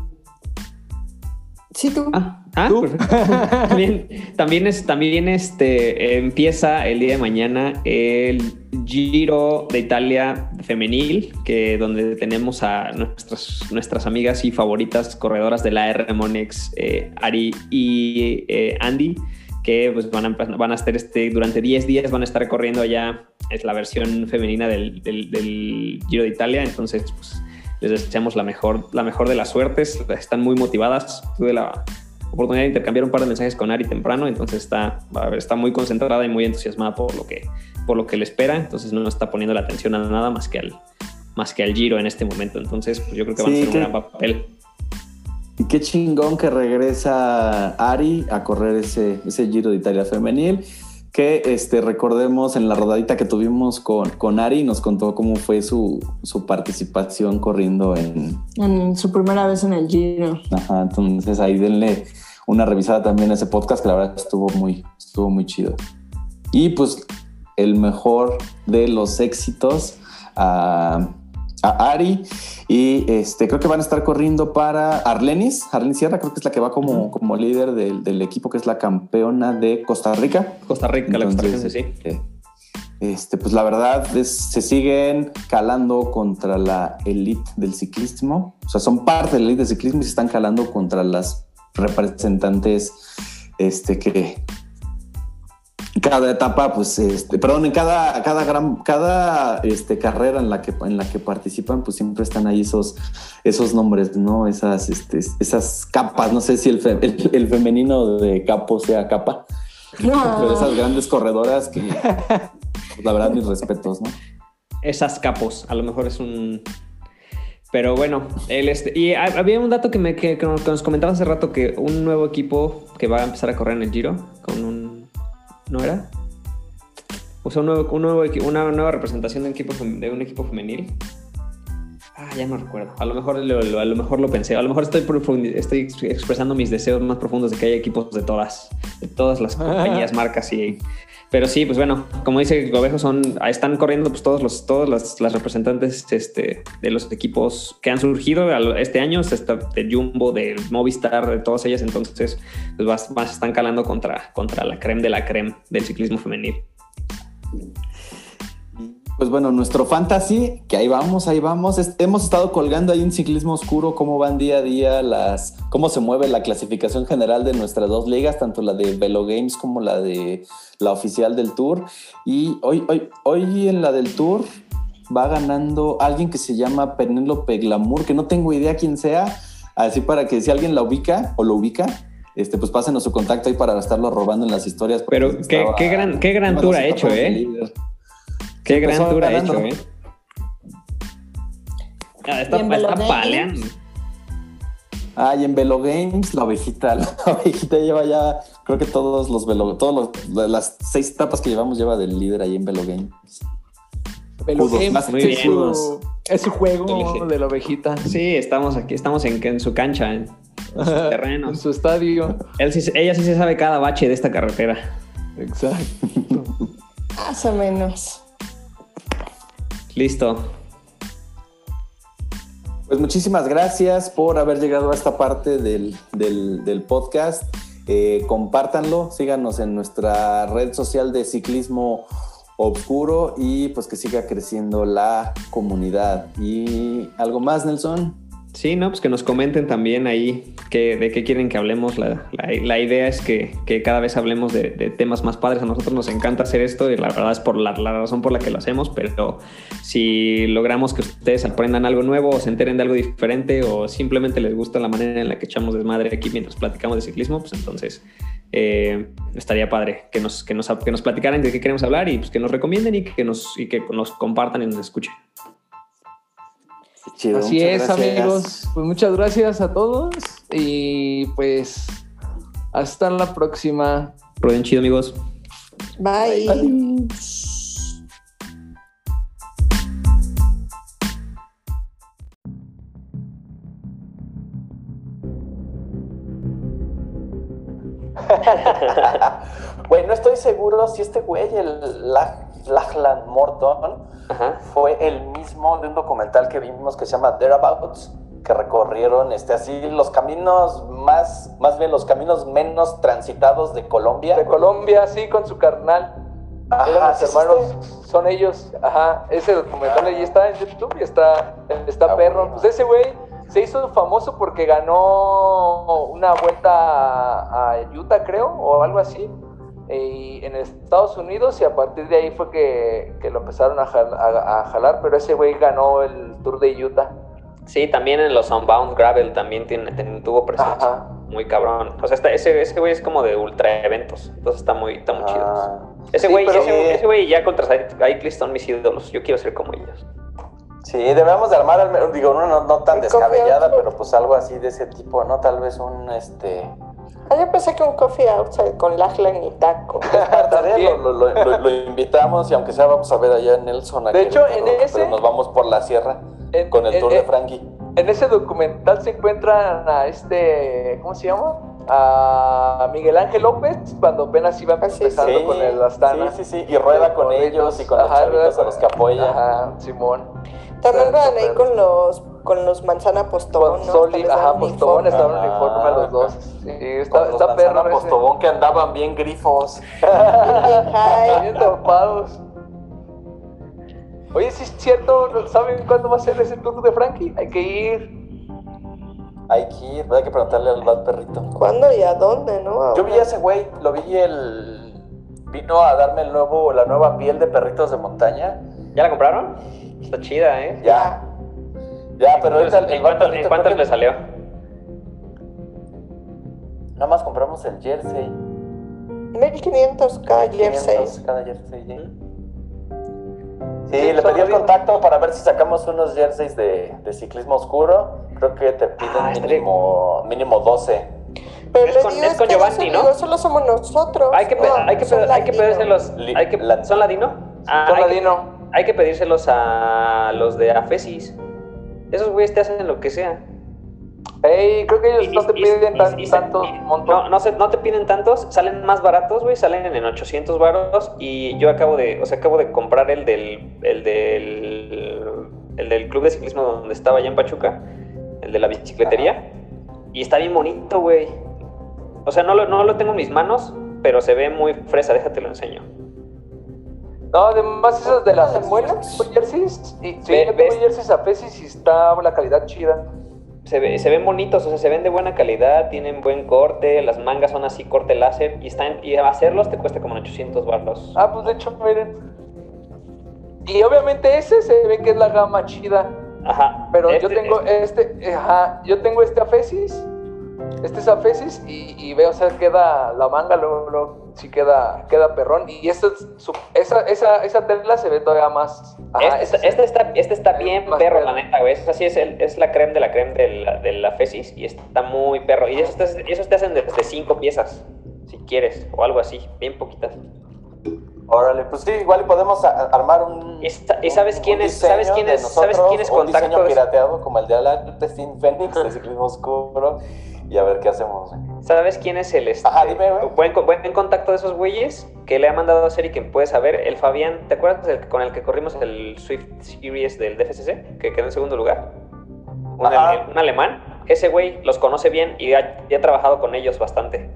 Sí, tú. Ah, Ah, *laughs* también, también, es, también este, empieza el día de mañana el Giro de Italia femenil, que donde tenemos a nuestras, nuestras amigas y favoritas corredoras de la R Monex, eh, Ari y eh, Andy, que pues van a, van a estar este, durante 10 días, van a estar corriendo allá, es la versión femenina del, del, del Giro de Italia, entonces pues les deseamos la mejor, la mejor de las suertes, están muy motivadas, tuve la oportunidad de intercambiar un par de mensajes con Ari temprano, entonces está, está muy concentrada y muy entusiasmada por lo que, por lo que le espera, entonces no está poniendo la atención a nada más que al, más que al Giro en este momento, entonces pues yo creo que va a ser un gran papel. Y qué chingón que regresa Ari a correr ese, ese Giro de Italia femenil que este, recordemos en la rodadita que tuvimos con, con Ari, nos contó cómo fue su, su, participación corriendo en... En su primera vez en el Giro. Ajá, entonces ahí denle una revisada también a ese podcast que la verdad estuvo muy, estuvo muy chido. Y pues el mejor de los éxitos a, a Ari y este, creo que van a estar corriendo para Arlenis, Arlenis Sierra, creo que es la que va como, como líder del, del equipo, que es la campeona de Costa Rica. Costa Rica, Entonces, la sí. Eh, este, pues la verdad es, se siguen calando contra la elite del ciclismo. O sea, son parte de la elite del ciclismo y se están calando contra las representantes este, que, cada etapa, pues, este, perdón, en cada, cada gran, cada este, carrera en la que en la que participan, pues siempre están ahí esos, esos nombres, ¿no? Esas, este, esas capas. No sé si el, fe, el, el, femenino de capo sea capa, no. pero esas grandes corredoras que, pues, la verdad, mis respetos, ¿no? Esas capos, a lo mejor es un pero bueno, el este, y había un dato que, me, que, que nos comentaba hace rato que un nuevo equipo que va a empezar a correr en el Giro con un ¿no era? O sea, un nuevo, un nuevo, una nueva representación de un equipo, de un equipo femenil. Ah, ya no recuerdo. A lo mejor lo, lo, a lo mejor lo pensé. A lo mejor estoy, estoy expresando mis deseos más profundos de que haya equipos de todas, de todas las compañías, marcas y. Pero sí, pues bueno, como dice Gobejo, son, están corriendo pues todos los, todas las, representantes este, de los equipos que han surgido este año, de Jumbo, de Movistar, de todas ellas, entonces pues más, más están calando contra, contra la creme de la creme del ciclismo femenil. Pues bueno, nuestro fantasy, que ahí vamos, ahí vamos. hemos estado colgando ahí un ciclismo oscuro, cómo van día a día las, cómo se mueve la clasificación general de nuestras dos ligas, tanto la de Velo Games como la de la oficial del Tour. Y hoy, hoy, hoy en la del Tour va ganando alguien que se llama Penélope Glamour, que no tengo idea quién sea, así para que si alguien la ubica o lo ubica, este, pues pásenos su contacto ahí para estarlo robando en las historias. Pero qué, qué, gran, qué gran tour ha hecho, ¿eh? Líder. Qué gran tour ha hecho, ¿eh? Ah, está, está paleando. Ah, y en Velo Games, la ovejita, *laughs* la ovejita lleva ya, creo que todos los Velo, todos los, las seis etapas que llevamos lleva del líder ahí en Velo Games. Velo Games Muy es, su, es su juego de la ovejita. Sí, estamos aquí, estamos en, en su cancha, en, en su terreno. en su estadio. Él ella sí se sabe cada bache de esta carretera. Exacto. *laughs* Más o menos. Listo. Pues muchísimas gracias por haber llegado a esta parte del, del, podcast. Eh, compártanlo, síganos en nuestra red social de ciclismo oscuro y pues que siga creciendo la comunidad. ¿Y algo más, Nelson? Sí, no, pues que nos comenten también ahí que, de qué quieren que hablemos. La, la, idea es que, que, cada vez hablemos de, temas más padres. A nosotros nos encanta hacer esto y la verdad es por la, la, razón por la que lo hacemos, pero si logramos que ustedes aprendan algo nuevo o se enteren de algo diferente o simplemente les gusta la manera en la que echamos desmadre aquí mientras platicamos de ciclismo, pues entonces eh, estaría padre que nos, que, nos, que nos platicaran de qué queremos hablar y pues que nos recomienden y que nos, y que nos compartan y nos escuchen. Chido, Así es, gracias. amigos. Pues muchas gracias a todos y pues hasta la próxima. Rueden chido, amigos. Bye. Bye. *laughs* Güey, no estoy seguro si este güey, el Lachlan Morton, Ajá. fue el mismo de un documental que vimos que se llama Thereabouts, que recorrieron este, así los caminos más, más bien los caminos menos transitados de Colombia. De Colombia, sí, con su carnal. Ajá, Eran los hermanos, son ellos. Ajá, ese documental ahí está en YouTube y está, está ah, perro. Bueno. Pues ese güey se hizo famoso porque ganó una vuelta a Utah, creo, o algo así, y en Estados Unidos, y a partir de ahí fue que, que lo empezaron a, jal, a, a, jalar, pero ese güey ganó el Tour de Utah. Sí, también en los Unbound Gravel también tiene, tiene, tuvo presencia. Ajá. Muy cabrón. O sea, está, ese, ese güey es como de ultra eventos. Entonces está muy, está muy ah. chido. Ese güey sí, ese, ese güey ya contra Cyclist son mis ídolos. Yo quiero ser como ellos. Sí, debemos de armar, digo, una no, no tan descabellada, pero pues algo así de ese tipo, ¿no? Tal vez un, este... Ah, yo pensé que un coffee outside con Lachlan y taco. *laughs* lo, lo, lo, lo, invitamos y aunque sea vamos a ver allá en Nelson. De hecho, en ese... Pero nos vamos por la sierra en, con el en, tour en, de Frankie. En ese documental se encuentran a este, ¿cómo se llama? a Miguel Ángel López cuando apenas iba empezando sí, con el Astana. Sí, sí, sí, y rueda con, con ellos y con ajá, los chavitos a los que apoya. Ajá, Simón. También van ahí con los con los manzana postobón, con Soli, ¿no? ajá, postobón, estaban en uniforme los dos. Sí, está, con está perro. postobón que andaban bien grifos. *laughs* bien topados. Oye, sí es cierto, ¿saben cuándo va a ser ese tour de Frankie? Hay que ir. Hay que ir, hay que preguntarle al Bad Perrito. ¿Cuándo y a dónde, no? Yo vi a ese güey, lo vi el... Vino a darme el nuevo, la nueva piel de perritos de montaña. ¿Ya la compraron? Está chida, ¿eh? Ya. Ya, pero ahorita el, ¿En cuánto, ¿en cuánto le salió? Nada más compramos el jersey. 1500 cada 1500 jersey. cada jersey, ¿sí? Sí, sí le pedí el contacto para ver si sacamos unos jerseys de, de ciclismo oscuro. Creo que te piden ah, mínimo, mínimo 12. Pero es con, es con Giovanni, ¿no? Solo somos nosotros. Hay que, no, hay que, hay que pedírselos. Hay que, ¿Son ladino? Ah, son ladino hay que pedírselos a los de Afesis. Esos güeyes te hacen lo que sea. Ey, creo que ellos y, no te piden y, tan, y, tantos No, no, se, no, te piden tantos, salen más baratos, güey, salen en 800 baros y yo acabo de, o sea, acabo de comprar el del, el del, el del club de ciclismo donde estaba allá en Pachuca, el de la bicicletería, Ajá. y está bien bonito, güey. O sea, no lo, no lo tengo en mis manos, pero se ve muy fresa, déjate lo enseño. No, además esas de las buenas jerseys. Y, sí, Ve, yo tengo jerseys a Pesis y está la calidad chida. Se, ve, se ven bonitos, o sea, se ven de buena calidad, tienen buen corte, las mangas son así, corte láser, y, están, y hacerlos te cuesta como 800 barros. Ah, pues de hecho, miren. Y obviamente ese se ve que es la gama chida. Ajá. Pero este, yo tengo este, este, ajá, yo tengo este Afesis, este es Afesis, y, y veo, o sea, queda la manga, luego, luego sí queda, queda perrón. Y esta, esa, esa, esa tela se ve todavía más. Ajá, este, este, está, este está bien perro, perro, la neta, güey. Es así, es, el, es la creme de la creme de la, de la fesis y está muy perro. Y esos te, esos te hacen desde cinco piezas, si quieres, o algo así, bien poquitas. Órale, pues sí, igual podemos armar un. ¿Y sabes quién es? ¿Sabes quién es? ¿Sabes quién es contacto? Un diseño pirateado como el de Alan Testin Phoenix de *laughs* Ciclismo Oscuro y a ver qué hacemos. ¿Sabes quién es el este? Ajá, dime, güey. Buen, buen contacto de esos güeyes que le ha mandado a hacer y que puede saber. El Fabián, ¿te acuerdas del, con el que corrimos el Swift Series del DFCC? Que quedó en segundo lugar. un, alemán, ese güey los conoce bien y ha, y ha trabajado con ellos bastante.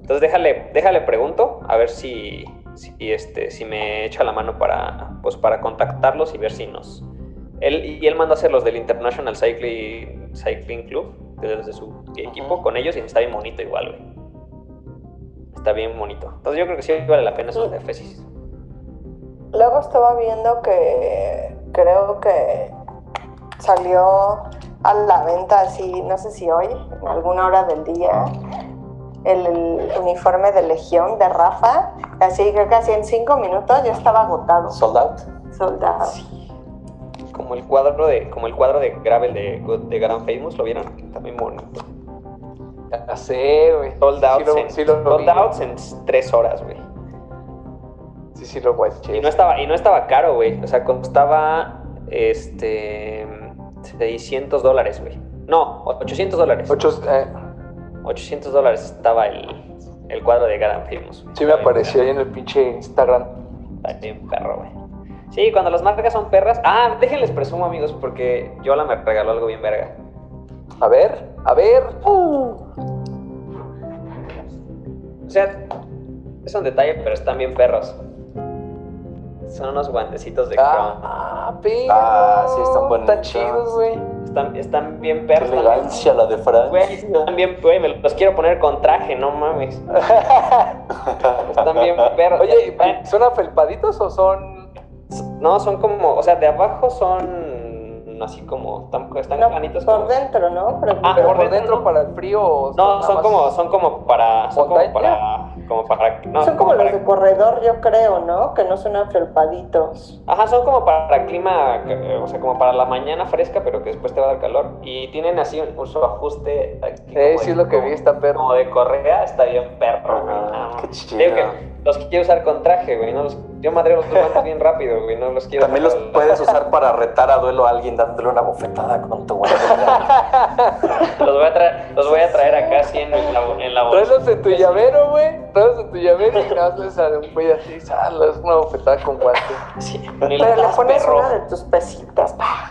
Entonces déjale, déjale pregunto a ver si, si, este, si me echa la mano para, pues, para contactarlos y ver si nos... Él, y él mandó a hacer los del International Cycling, Cycling Club, de los de su equipo, con ellos y está bien bonito igual, güey. Está bien bonito. Entonces yo creo que sí vale la pena esos de Efesis. Luego estaba viendo que creo que salió a la venta así, no sé si hoy, en alguna hora del día, el, el uniforme de Legión de Rafa. Así que casi en cinco minutos ya estaba agotado. Sold out. Soldado. Como el cuadro de, como el cuadro de Gravel de, de Grand Famous, ¿lo vieron? También bonito. Ya sé, güey. Sold out, Sí lo- en, sí lo sold vi. outs en tres horas, güey. Sí, sí, lo guaché. Y no estaba, y no estaba caro, güey. O sea, costaba este 600 dólares, güey. No, 800 dólares. Ocho, eh, 800 dólares estaba el, el cuadro de Grand Famous. güey. sí me apareció ahí en el pinche Instagram. Está bien perro, güey. Sí, cuando las marcas son perras. Ah, déjenles presumo, amigos, porque Yola me regaló algo bien verga. A ver, a ver. Uh. O sea, es un detalle, pero están bien perros. Son unos guantecitos de Crown. Ah, pero. Ah, sí, están bonitos. Están chidos, güey. Están, están bien Qué perros. también. elegancia la de Güey, Francia. están bien, güey, me los quiero poner con traje, no mames. *laughs* Están bien perros. Oye, ¿son afelpaditos o son.? No, son como, o sea, de abajo son así como, están, están No, planitos por como- dentro, ¿no? Pero Ah, pero por dentro, dentro ¿no? para el frío No, son más? como, son como para, son como para, como para, no, son como los para- de corredor, yo creo, ¿no? Que no son afelpaditos. Ajá, son como para clima, o sea, como para la mañana fresca, pero que después te va a dar calor. Y tienen así un, un su ajuste. aquí Eh, como sí de- es lo que vi, como- está perro. Como de correa, está bien perro, güey. Ah, qué chido. Digo que los quiero usar con traje, güey. No los, yo madreo los guantes bien rápido, güey. No los quiero. También los puedes usar para retar a duelo a alguien dándole una bofetada con tu guante. *laughs* Los voy a traer, los voy a traer acá así en la, en la bolsa. Tráelos en tu llavero, güey. Tráelos en tu llavero y nada más les a un güey así, salas, una bofetada con guante. Sí, Pero le pones perro. una de tus pesitas. pa.